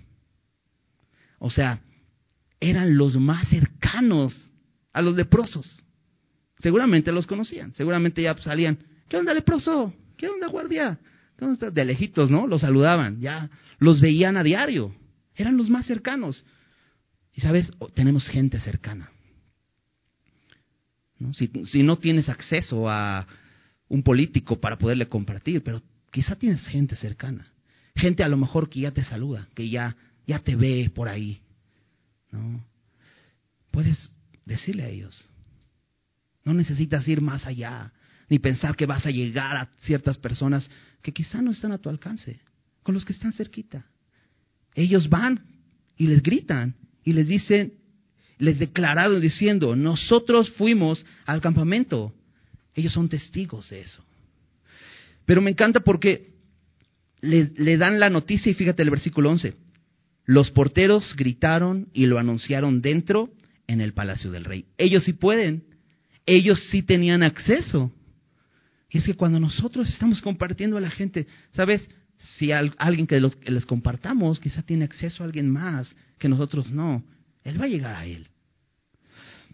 O sea, eran los más cercanos a los leprosos. Seguramente los conocían, seguramente ya salían, ¿qué onda leproso? ¿Qué onda guardia? De lejitos, ¿no? Los saludaban, ya los veían a diario, eran los más cercanos. Y sabes, tenemos gente cercana. Si, si no tienes acceso a un político para poderle compartir, pero quizá tienes gente cercana. Gente a lo mejor que ya te saluda, que ya, ya te ve por ahí. ¿no? Puedes decirle a ellos. No necesitas ir más allá, ni pensar que vas a llegar a ciertas personas que quizá no están a tu alcance, con los que están cerquita. Ellos van y les gritan y les dicen, les declararon diciendo, nosotros fuimos al campamento. Ellos son testigos de eso. Pero me encanta porque le, dan la noticia y fíjate el versículo 11. Los porteros gritaron y lo anunciaron dentro en el palacio del rey. Ellos sí pueden, ellos sí tenían acceso. Y es que cuando nosotros estamos compartiendo a la gente, ¿sabes? Si alguien que, los, les compartamos quizá tiene acceso a alguien más que nosotros no, él va a llegar a él.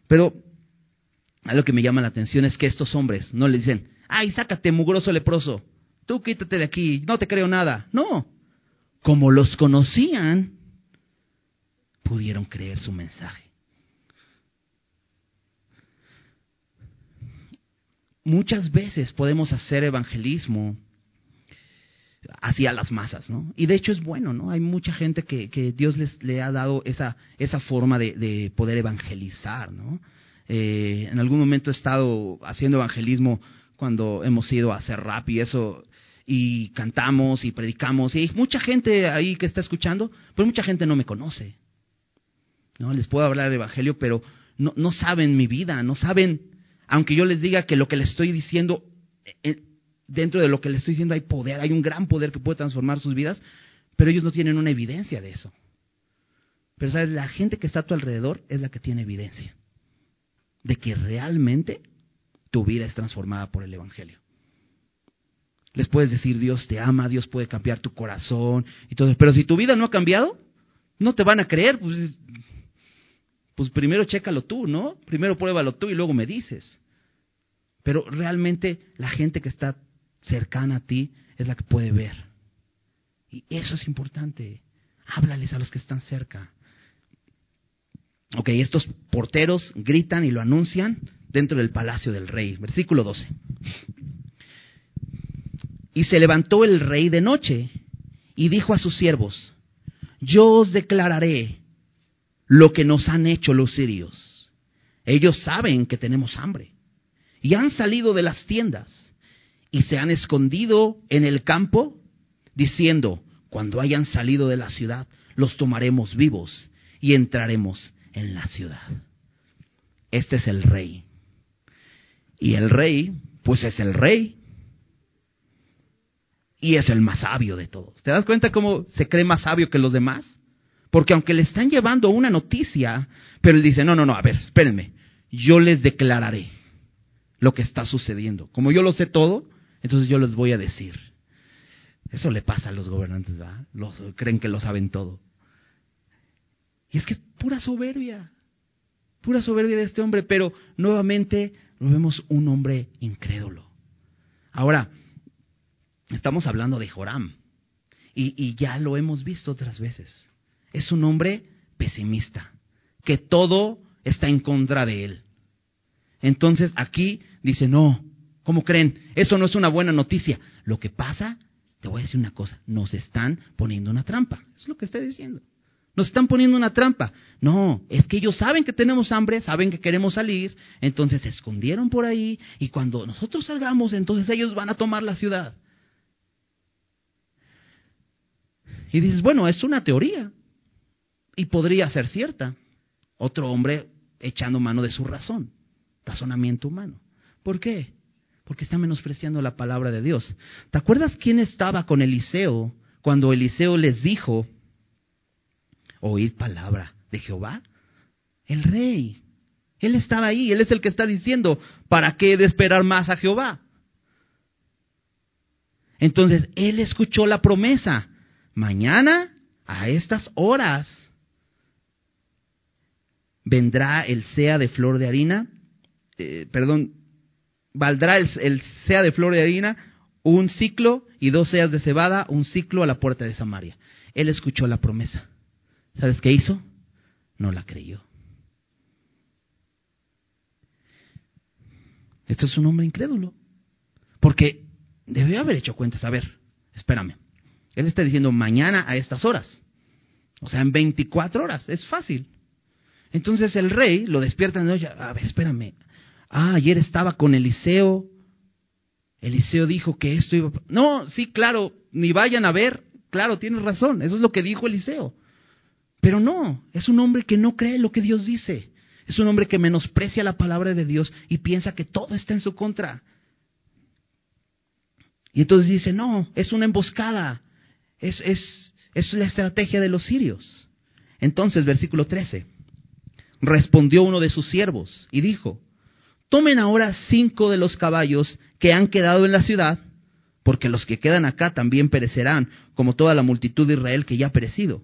Pero algo que me llama la atención es que estos hombres no le dicen, ay, sácate, mugroso leproso, tú quítate de aquí, no te creo nada. No, como los conocían, pudieron creer su mensaje. Muchas veces podemos hacer evangelismo hacia las masas, ¿no? Y de hecho es bueno, ¿no? Hay mucha gente que, Dios les le ha dado esa, esa forma de, de poder evangelizar, ¿no? Eh, en algún momento he estado haciendo evangelismo cuando hemos ido a hacer rap y eso, y cantamos y predicamos, y hay mucha gente ahí que está escuchando, pero mucha gente no me conoce. ¿no? Les puedo hablar del Evangelio, pero no, no saben mi vida, no saben, aunque yo les diga que lo que les estoy diciendo, eh, dentro de lo que les estoy diciendo hay poder, hay un gran poder que puede transformar sus vidas, pero ellos no tienen una evidencia de eso. Pero sabes, la gente que está a tu alrededor es la que tiene evidencia de que realmente tu vida es transformada por el Evangelio. Les puedes decir Dios te ama, Dios puede cambiar tu corazón y todo, pero si tu vida no ha cambiado, no te van a creer, pues pues primero chécalo tú, ¿no? Primero pruébalo tú y luego me dices. Pero realmente la gente que está cercana a ti es la que puede ver. Y eso es importante. Háblales a los que están cerca. Ok, estos porteros gritan y lo anuncian dentro del palacio del rey. Versículo 12. Y se levantó el rey de noche y dijo a sus siervos, yo os declararé lo que nos han hecho los sirios. Ellos saben que tenemos hambre y han salido de las tiendas y se han escondido en el campo diciendo, cuando hayan salido de la ciudad, los tomaremos vivos y entraremos en la ciudad. Este es el rey. Y el rey, pues es el rey. Y es el más sabio de todos. ¿Te das cuenta cómo se cree más sabio que los demás? Porque aunque le están llevando una noticia, pero él dice, no, no, no, a ver, espérenme, yo les declararé lo que está sucediendo. Como yo lo sé todo, entonces yo les voy a decir. Eso le pasa a los gobernantes, ¿verdad? Creen que lo saben todo. Y es que es pura soberbia, pura soberbia de este hombre, pero nuevamente lo vemos un hombre incrédulo. Ahora, estamos hablando de Joram, y ya lo hemos visto otras veces es un hombre pesimista, que todo está en contra de él. Entonces aquí dice, no, ¿cómo creen? Eso no es una buena noticia. Lo que pasa te voy a decir una cosa, nos están poniendo una trampa. Es lo que está diciendo. Nos están poniendo una trampa. No, es que ellos saben que tenemos hambre, saben que queremos salir, entonces se escondieron por ahí y cuando nosotros salgamos, entonces ellos van a tomar la ciudad. Y dices, bueno, es una teoría y podría ser cierta. Otro hombre echando mano de su razón, razonamiento humano. ¿Por qué? Porque está menospreciando la palabra de Dios. ¿Te acuerdas quién estaba con Eliseo cuando Eliseo les dijo, oír palabra de Jehová? El rey. Él estaba ahí, él es el que está diciendo, ¿para qué de esperar más a Jehová? Entonces, él escuchó la promesa. Mañana, a estas horas, vendrá el sea de flor de harina, eh, perdón, valdrá el, el, sea de flor de harina un ciclo y dos seas de cebada, un ciclo a la puerta de Samaria. Él escuchó la promesa. ¿Sabes qué hizo? No la creyó. Esto es un hombre incrédulo. Porque debió haber hecho cuentas. A ver, espérame. Él está diciendo mañana a estas horas. O sea, en 24 horas. Es fácil. Entonces el rey lo despierta en noche. A ver, espérame. Ah, ayer estaba con Eliseo. Eliseo dijo que esto iba. No, sí, claro, ni vayan a ver. Claro, tienes razón. Eso es lo que dijo Eliseo. Pero no, es un hombre que no cree lo que Dios dice. Es un hombre que menosprecia la palabra de Dios y piensa que todo está en su contra. Y entonces dice, no, es una emboscada. Es, es, es la estrategia de los sirios. Entonces, versículo 13. Respondió uno de sus siervos y dijo, tomen ahora cinco de los caballos que han quedado en la ciudad, porque los que quedan acá también perecerán, como toda la multitud de Israel que ya ha perecido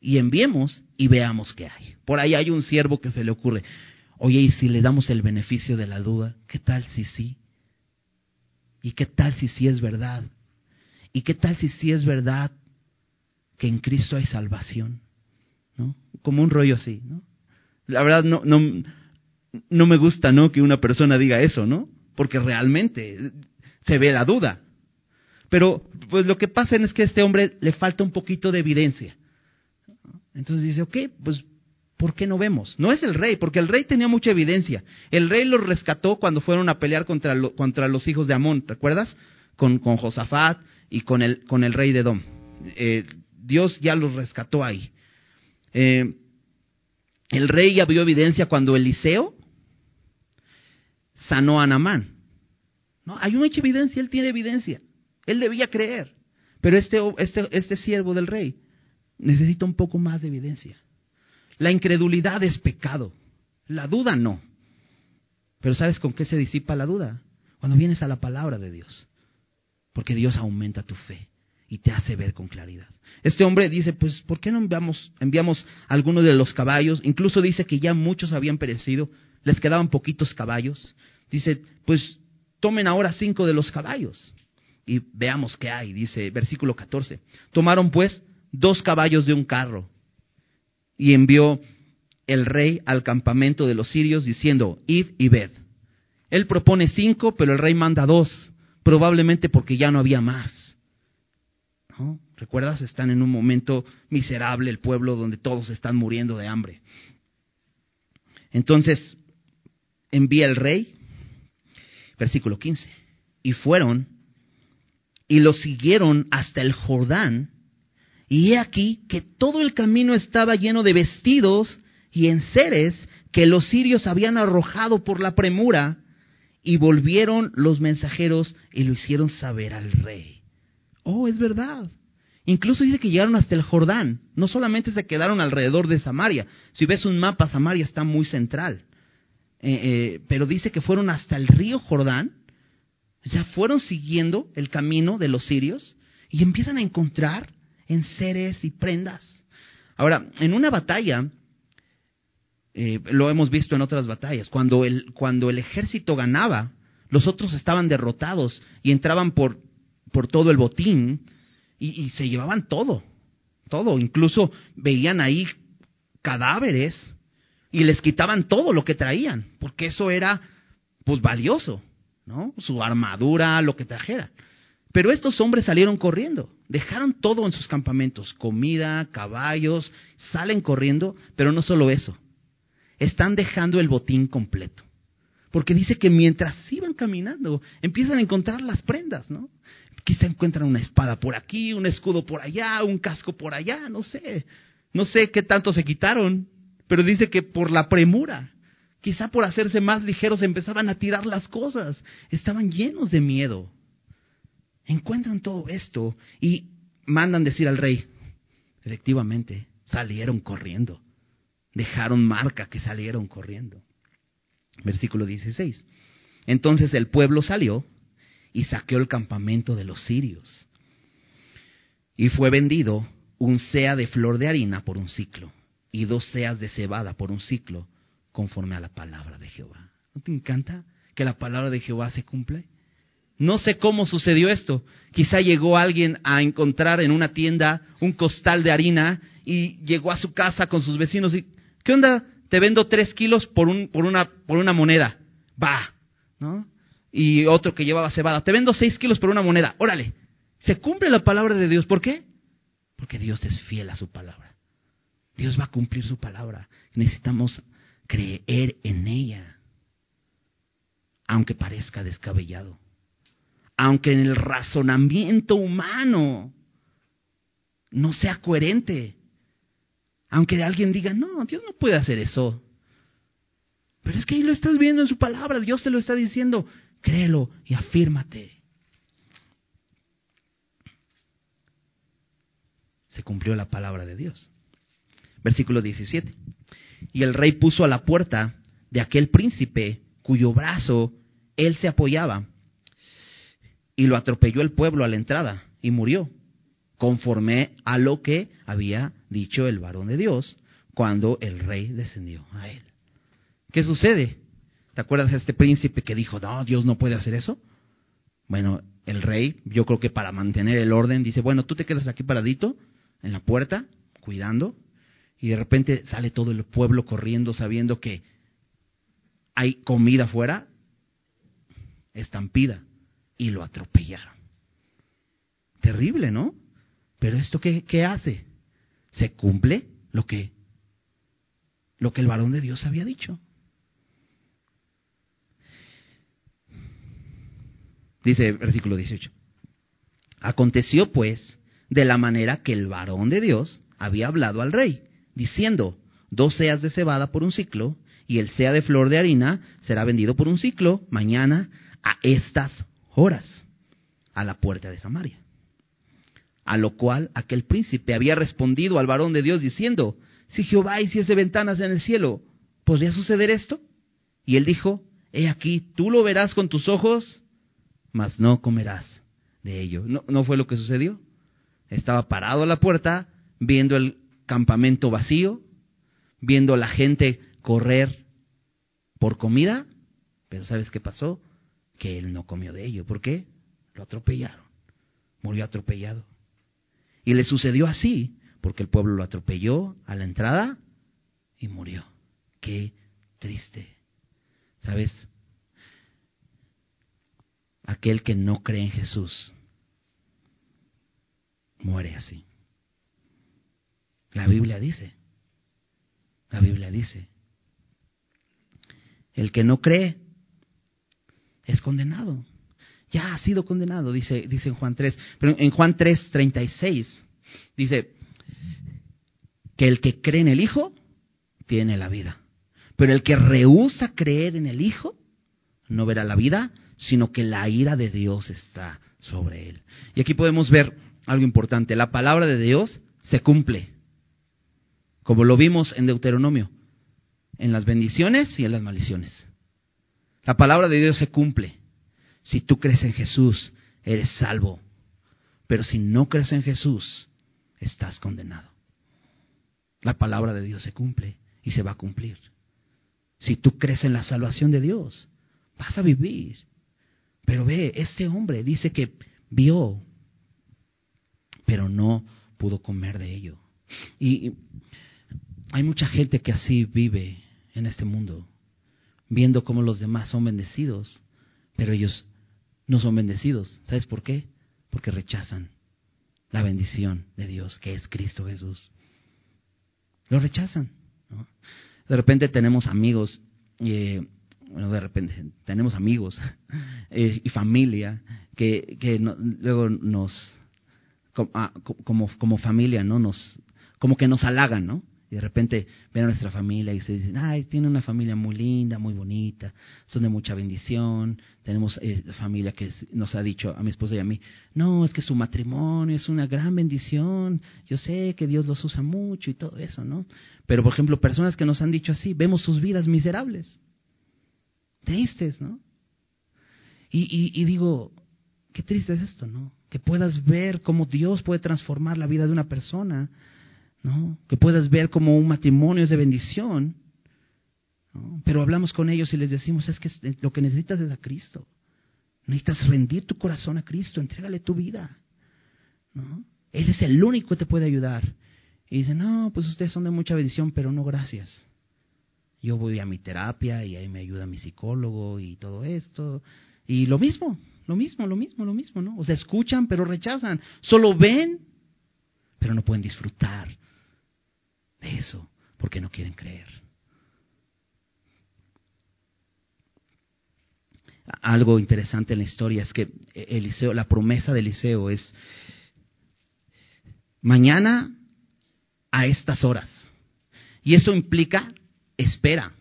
y enviemos y veamos qué hay. Por ahí hay un siervo que se le ocurre, oye, ¿y si le damos el beneficio de la duda? ¿Qué tal si sí? ¿Y qué tal si sí es verdad? ¿Y qué tal si sí es verdad que en Cristo hay salvación? ¿No? Como un rollo así, ¿no? La verdad no, no, no me gusta, ¿no? Que una persona diga eso, ¿no? Porque realmente se ve la duda. Pero pues lo que pasa es que a este hombre le falta un poquito de evidencia. Entonces dice, ok, pues, ¿por qué no vemos? No es el rey, porque el rey tenía mucha evidencia. El rey los rescató cuando fueron a pelear contra, contra los hijos de Amón, ¿recuerdas? Con, con Josafat y con el, con el rey de Edom. Eh, Dios ya los rescató ahí. Eh, el rey ya vio evidencia cuando Eliseo sanó a Namán. ¿No? Hay mucha evidencia, él tiene evidencia. Él debía creer. Pero este, este, este siervo del rey necesita un poco más de evidencia. La incredulidad es pecado, la duda no. Pero ¿sabes con qué se disipa la duda? Cuando vienes a la palabra de Dios. Porque Dios aumenta tu fe y te hace ver con claridad. Este hombre dice, pues, ¿por qué no enviamos, enviamos algunos de los caballos? Incluso dice que ya muchos habían perecido, les quedaban poquitos caballos. Dice, pues, tomen ahora cinco de los caballos y veamos qué hay. Dice, versículo 14. Tomaron pues dos caballos de un carro. Y envió el rey al campamento de los sirios diciendo, id y ved. Él propone cinco, pero el rey manda dos, probablemente porque ya no había más. ¿Recuerdas? Están en un momento miserable el pueblo donde todos están muriendo de hambre. Entonces, envía el rey, versículo 15, y fueron y lo siguieron hasta el Jordán y he aquí que todo el camino estaba lleno de vestidos y enseres que los sirios habían arrojado por la premura, y volvieron los mensajeros y lo hicieron saber al rey. Oh, es verdad. Incluso dice que llegaron hasta el Jordán. No solamente se quedaron alrededor de Samaria. Si ves un mapa, Samaria está muy central. Eh, eh, pero dice que fueron hasta el río Jordán. Ya fueron siguiendo el camino de los sirios y empiezan a encontrar en seres y prendas. Ahora, en una batalla, eh, lo hemos visto en otras batallas, cuando el, cuando el ejército ganaba, los otros estaban derrotados y entraban por, por todo el botín y, se llevaban todo, todo. Incluso veían ahí cadáveres y les quitaban todo lo que traían, porque eso era pues valioso, ¿no? Su armadura, lo que trajera. Pero estos hombres salieron corriendo, dejaron todo en sus campamentos, comida, caballos, salen corriendo, pero no solo eso, están dejando el botín completo. Porque dice que mientras iban caminando, empiezan a encontrar las prendas, ¿no? Quizá encuentran una espada por aquí, un escudo por allá, un casco por allá, no sé. No sé qué tanto se quitaron, pero dice que por la premura, quizá por hacerse más ligeros empezaban a tirar las cosas. Estaban llenos de miedo. Encuentran todo esto y mandan decir al rey, efectivamente, salieron corriendo. Dejaron marca que salieron corriendo. Versículo 16. Entonces el pueblo salió y saqueó el campamento de los sirios. Y fue vendido un sea de flor de harina por un ciclo y dos seas de cebada por un ciclo, conforme a la palabra de Jehová. ¿No te encanta que la palabra de Jehová se cumple? No sé cómo sucedió esto. Quizá llegó alguien a encontrar en una tienda un costal de harina y llegó a su casa con sus vecinos y, ¿qué onda? Te vendo tres kilos por, un, por, una, por una moneda. Va, ¿no? Y otro que llevaba cebada, te vendo seis kilos por una moneda. Órale, se cumple la palabra de Dios. ¿Por qué? Porque Dios es fiel a su palabra. Dios va a cumplir su palabra. Necesitamos creer en ella, aunque parezca descabellado, aunque en el razonamiento humano no sea coherente, aunque alguien diga, no, Dios no puede hacer eso. Pero es que ahí lo estás viendo en su palabra, Dios te lo está diciendo, créelo y afírmate. se cumplió la palabra de Dios. Versículo 17. Y el rey puso a la puerta de aquel príncipe cuyo brazo él se apoyaba, y lo atropelló el pueblo a la entrada, y murió, conforme a lo que había dicho el varón de Dios cuando el rey descendió a él. ¿Qué sucede? ¿Te acuerdas de este príncipe que dijo, no, Dios no puede hacer eso? Bueno, el rey, yo creo que para mantener el orden, dice, bueno, tú te quedas aquí paradito en la puerta, cuidando, y de repente sale todo el pueblo corriendo sabiendo que hay comida afuera, estampida, y lo atropellaron. Terrible, ¿no? Pero esto qué, qué hace? Se cumple lo que lo que el varón de Dios había dicho. Dice versículo 18. Aconteció pues de la manera que el varón de Dios había hablado al rey, diciendo, dos seas de cebada por un ciclo, y el sea de flor de harina será vendido por un ciclo mañana a estas horas, a la puerta de Samaria. A lo cual aquel príncipe había respondido al varón de Dios diciendo, si Jehová hiciese ventanas en el cielo, ¿podría suceder esto? Y él dijo, he aquí, tú lo verás con tus ojos, mas no comerás de ello. ¿No, no fue lo que sucedió? Estaba parado a la puerta, viendo el campamento vacío, viendo la gente correr por comida, pero ¿sabes qué pasó? Que él no comió de ello. ¿Por qué? Lo atropellaron. Murió atropellado. Y le sucedió así, porque el pueblo lo atropelló a la entrada y murió. Qué triste. ¿Sabes? Aquel que no cree en Jesús muere así. La Biblia dice, la Biblia dice, el que no cree es condenado. Ya ha sido condenado, dice, dice en Juan 3. Pero en Juan 3, 36, dice que el que cree en el Hijo tiene la vida. Pero el que rehúsa creer en el Hijo no verá la vida, sino que la ira de Dios está sobre él. Y aquí podemos ver algo importante. La palabra de Dios se cumple, como lo vimos en Deuteronomio, en las bendiciones y en las maldiciones. La palabra de Dios se cumple. Si tú crees en Jesús, eres salvo. Pero si no crees en Jesús, estás condenado. La palabra de Dios se cumple y se va a cumplir. Si tú crees en la salvación de Dios, vas a vivir. Pero ve, este hombre dice que vio pero no pudo comer de ello. Y hay mucha gente que así vive en este mundo, viendo cómo los demás son bendecidos, pero ellos no son bendecidos. ¿Sabes por qué? Porque rechazan la bendición de Dios, que es Cristo Jesús. Lo rechazan. De repente tenemos amigos, eh, bueno, de repente tenemos amigos eh, y familia que, que luego nos, ah, como, como familia, ¿no? Nos, como que nos halagan, ¿no? Y de repente ven a nuestra familia y se dicen, ay, tiene una familia muy linda, muy bonita, son de mucha bendición. Tenemos eh, familia que nos ha dicho a mi esposa y a mí, no, es que su matrimonio es una gran bendición, yo sé que Dios los usa mucho y todo eso, ¿no? Pero, por ejemplo, personas que nos han dicho así, vemos sus vidas miserables, tristes, ¿no? Y, digo, qué triste es esto, ¿no? Que puedas ver cómo Dios puede transformar la vida de una persona que puedas ver como un matrimonio es de bendición. Pero hablamos con ellos y les decimos, es que lo que necesitas es a Cristo. Necesitas rendir tu corazón a Cristo, entrégale tu vida. Él es el único que te puede ayudar. Y dicen, no, pues ustedes son de mucha bendición, pero no gracias. Yo voy a mi terapia y ahí me ayuda mi psicólogo y todo esto. Y lo mismo, lo mismo, lo mismo, lo mismo, ¿no? O sea, escuchan pero rechazan. Solo ven, pero no pueden disfrutar de eso, porque no quieren creer. Algo interesante en la historia es que Eliseo, la promesa de Eliseo es mañana a estas horas. Y eso implica espera.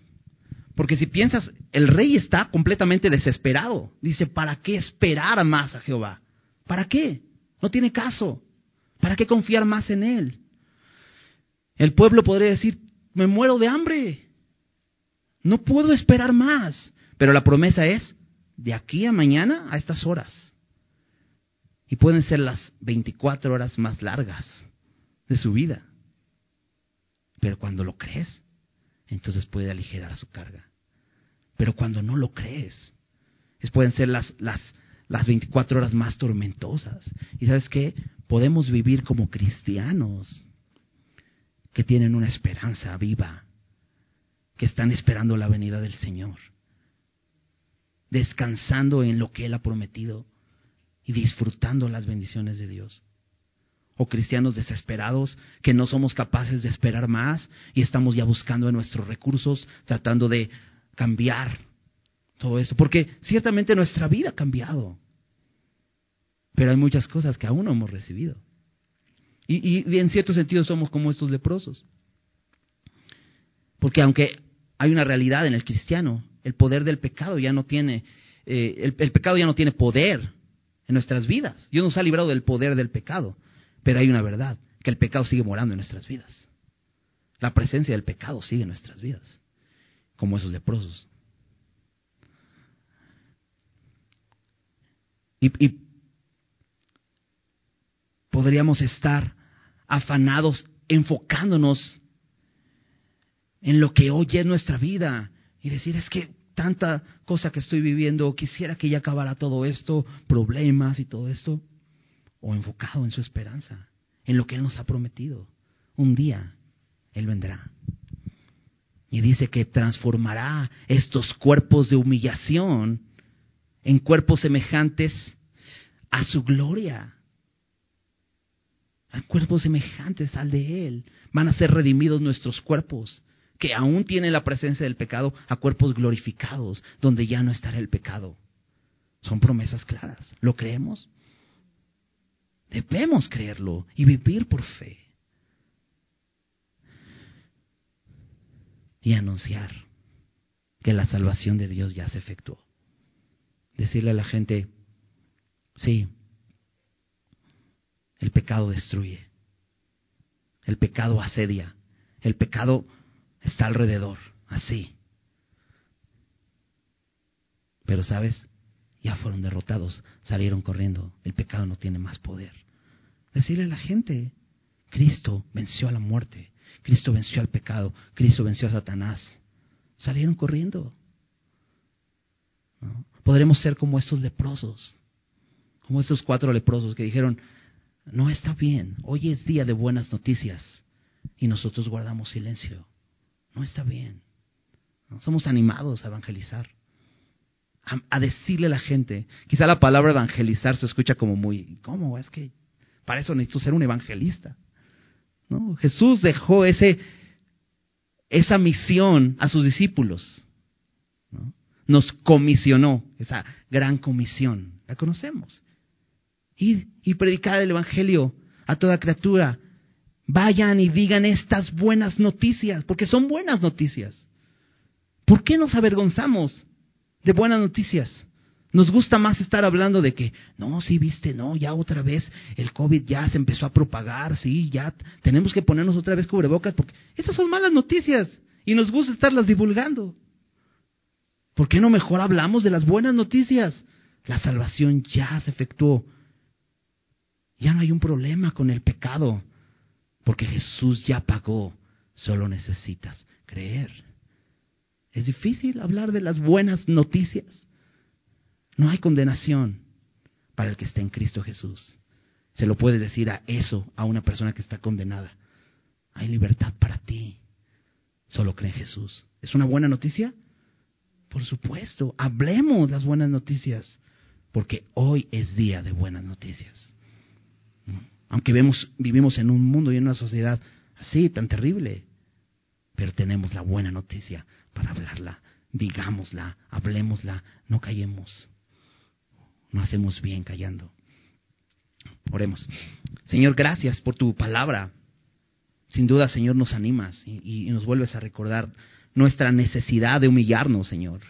Porque si piensas, el rey está completamente desesperado. Dice, ¿para qué esperar más a Jehová? ¿Para qué? No tiene caso. ¿Para qué confiar más en él? El pueblo podría decir, me muero de hambre. No puedo esperar más. Pero la promesa es, de aquí a mañana a estas horas. Y pueden ser las 24 horas más largas de su vida. Pero cuando lo crees, entonces puede aligerar su carga. Pero cuando no lo crees, es, pueden ser las, las, las 24 horas más tormentosas. Y sabes qué? Podemos vivir como cristianos que tienen una esperanza viva, que están esperando la venida del Señor, descansando en lo que Él ha prometido y disfrutando las bendiciones de Dios. O cristianos desesperados que no somos capaces de esperar más y estamos ya buscando en nuestros recursos, tratando de cambiar todo esto. Porque ciertamente nuestra vida ha cambiado. Pero hay muchas cosas que aún no hemos recibido. Y, en cierto sentido somos como estos leprosos. Porque aunque hay una realidad en el cristiano, el poder del pecado ya no tiene, eh, el, el, pecado ya no tiene poder en nuestras vidas. Dios nos ha librado del poder del pecado. Pero hay una verdad, que el pecado sigue morando en nuestras vidas. La presencia del pecado sigue en nuestras vidas, como esos leprosos. Y, y podríamos estar afanados, enfocándonos en lo que hoy es nuestra vida y decir, es que tanta cosa que estoy viviendo, quisiera que ya acabara todo esto, problemas y todo esto, o enfocado en su esperanza, en lo que Él nos ha prometido. Un día Él vendrá. Y dice que transformará estos cuerpos de humillación en cuerpos semejantes a su gloria cuerpos semejantes al de Él. Van a ser redimidos nuestros cuerpos, que aún tienen la presencia del pecado, a cuerpos glorificados, donde ya no estará el pecado. Son promesas claras. ¿Lo creemos? Debemos creerlo y vivir por fe. Y anunciar que la salvación de Dios ya se efectuó. Decirle a la gente, sí, el pecado destruye. El pecado asedia. El pecado está alrededor, así. Pero sabes, ya fueron derrotados, salieron corriendo. El pecado no tiene más poder. Decirle a la gente, Cristo venció a la muerte, Cristo venció al pecado, Cristo venció a Satanás. Salieron corriendo. Podremos ser como estos leprosos, como estos cuatro leprosos que dijeron, no está bien. Hoy es día de buenas noticias y nosotros guardamos silencio. No está bien. Somos animados a evangelizar. A, decirle a la gente. Quizá la palabra evangelizar se escucha como muy, ¿cómo? Es que para eso necesito ser un evangelista. ¿No? Jesús dejó ese, esa misión a sus discípulos. Nos comisionó, esa gran comisión. La conocemos. Ir y predicar el Evangelio a toda criatura. Vayan y digan estas buenas noticias, porque son buenas noticias. ¿Por qué nos avergonzamos de buenas noticias? Nos gusta más estar hablando de que, no, sí, viste, no, ya otra vez el COVID ya se empezó a propagar, sí, ya tenemos que ponernos otra vez cubrebocas, porque esas son malas noticias y nos gusta estarlas divulgando. ¿Por qué no mejor hablamos de las buenas noticias? La salvación ya se efectuó. Ya no hay un problema con el pecado, porque Jesús ya pagó. Solo necesitas creer. Es difícil hablar de las buenas noticias. No hay condenación para el que está en Cristo Jesús. Se lo puedes decir a eso, a una persona que está condenada. Hay libertad para ti. Solo cree en Jesús. ¿Es una buena noticia? Por supuesto. Hablemos las buenas noticias. Porque hoy es día de buenas noticias. Aunque vemos, vivimos en un mundo y en una sociedad así, tan terrible. Pero tenemos la buena noticia para hablarla. Digámosla, hablemosla, no callemos. No hacemos bien callando. Oremos. Señor, gracias por tu palabra. Sin duda, Señor, nos animas y, nos vuelves a recordar nuestra necesidad de humillarnos, Señor.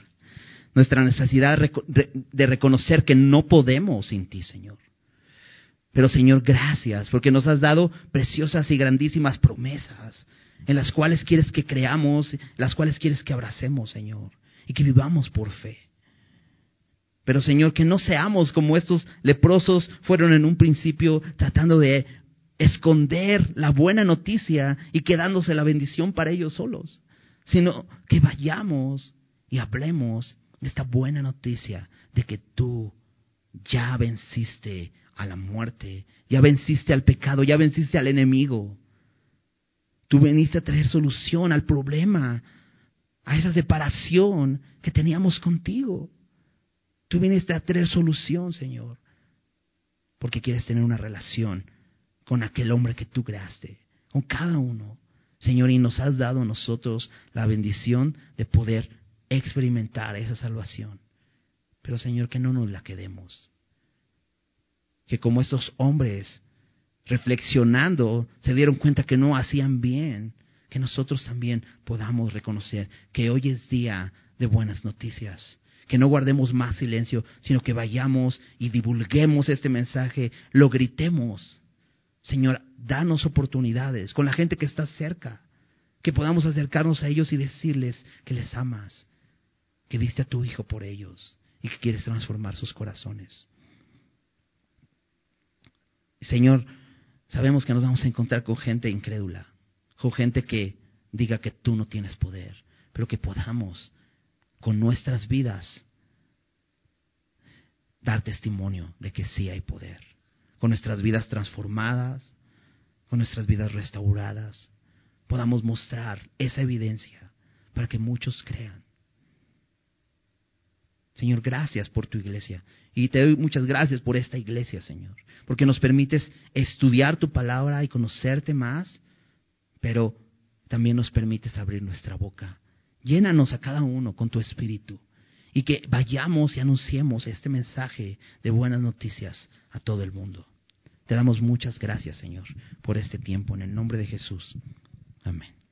Nuestra necesidad de reconocer que no podemos sin ti, Señor. Pero Señor, gracias porque nos has dado preciosas y grandísimas promesas en las cuales quieres que creamos, las cuales quieres que abracemos, Señor, y que vivamos por fe. Pero Señor, que no seamos como estos leprosos fueron en un principio tratando de esconder la buena noticia y quedándose la bendición para ellos solos, sino que vayamos y hablemos de esta buena noticia de que tú ya venciste a la muerte, ya venciste al pecado, ya venciste al enemigo. Tú viniste a traer solución al problema, a esa separación que teníamos contigo. Tú viniste a traer solución, Señor, porque quieres tener una relación con aquel hombre que tú creaste, con cada uno. Señor, y nos has dado a nosotros la bendición de poder experimentar esa salvación. Pero Señor, que no nos la quedemos. Que como estos hombres reflexionando, se dieron cuenta que no hacían bien, que nosotros también podamos reconocer que hoy es día de buenas noticias, que no guardemos más silencio, sino que vayamos y divulguemos este mensaje, lo gritemos. Señor, danos oportunidades con la gente que está cerca, que podamos acercarnos a ellos y decirles que les amas, que diste a tu Hijo por ellos y que quieres transformar sus corazones. Señor, sabemos que nos vamos a encontrar con gente incrédula, con gente que diga que tú no tienes poder, pero que podamos con nuestras vidas dar testimonio de que sí hay poder, con nuestras vidas transformadas, con nuestras vidas restauradas, podamos mostrar esa evidencia para que muchos crean. Señor, gracias por tu iglesia. Y te doy muchas gracias por esta iglesia, Señor. Porque nos permites estudiar tu palabra y conocerte más, pero también nos permites abrir nuestra boca. Llénanos a cada uno con tu espíritu. Y que vayamos y anunciemos este mensaje de buenas noticias a todo el mundo. Te damos muchas gracias, Señor, por este tiempo. En el nombre de Jesús. Amén.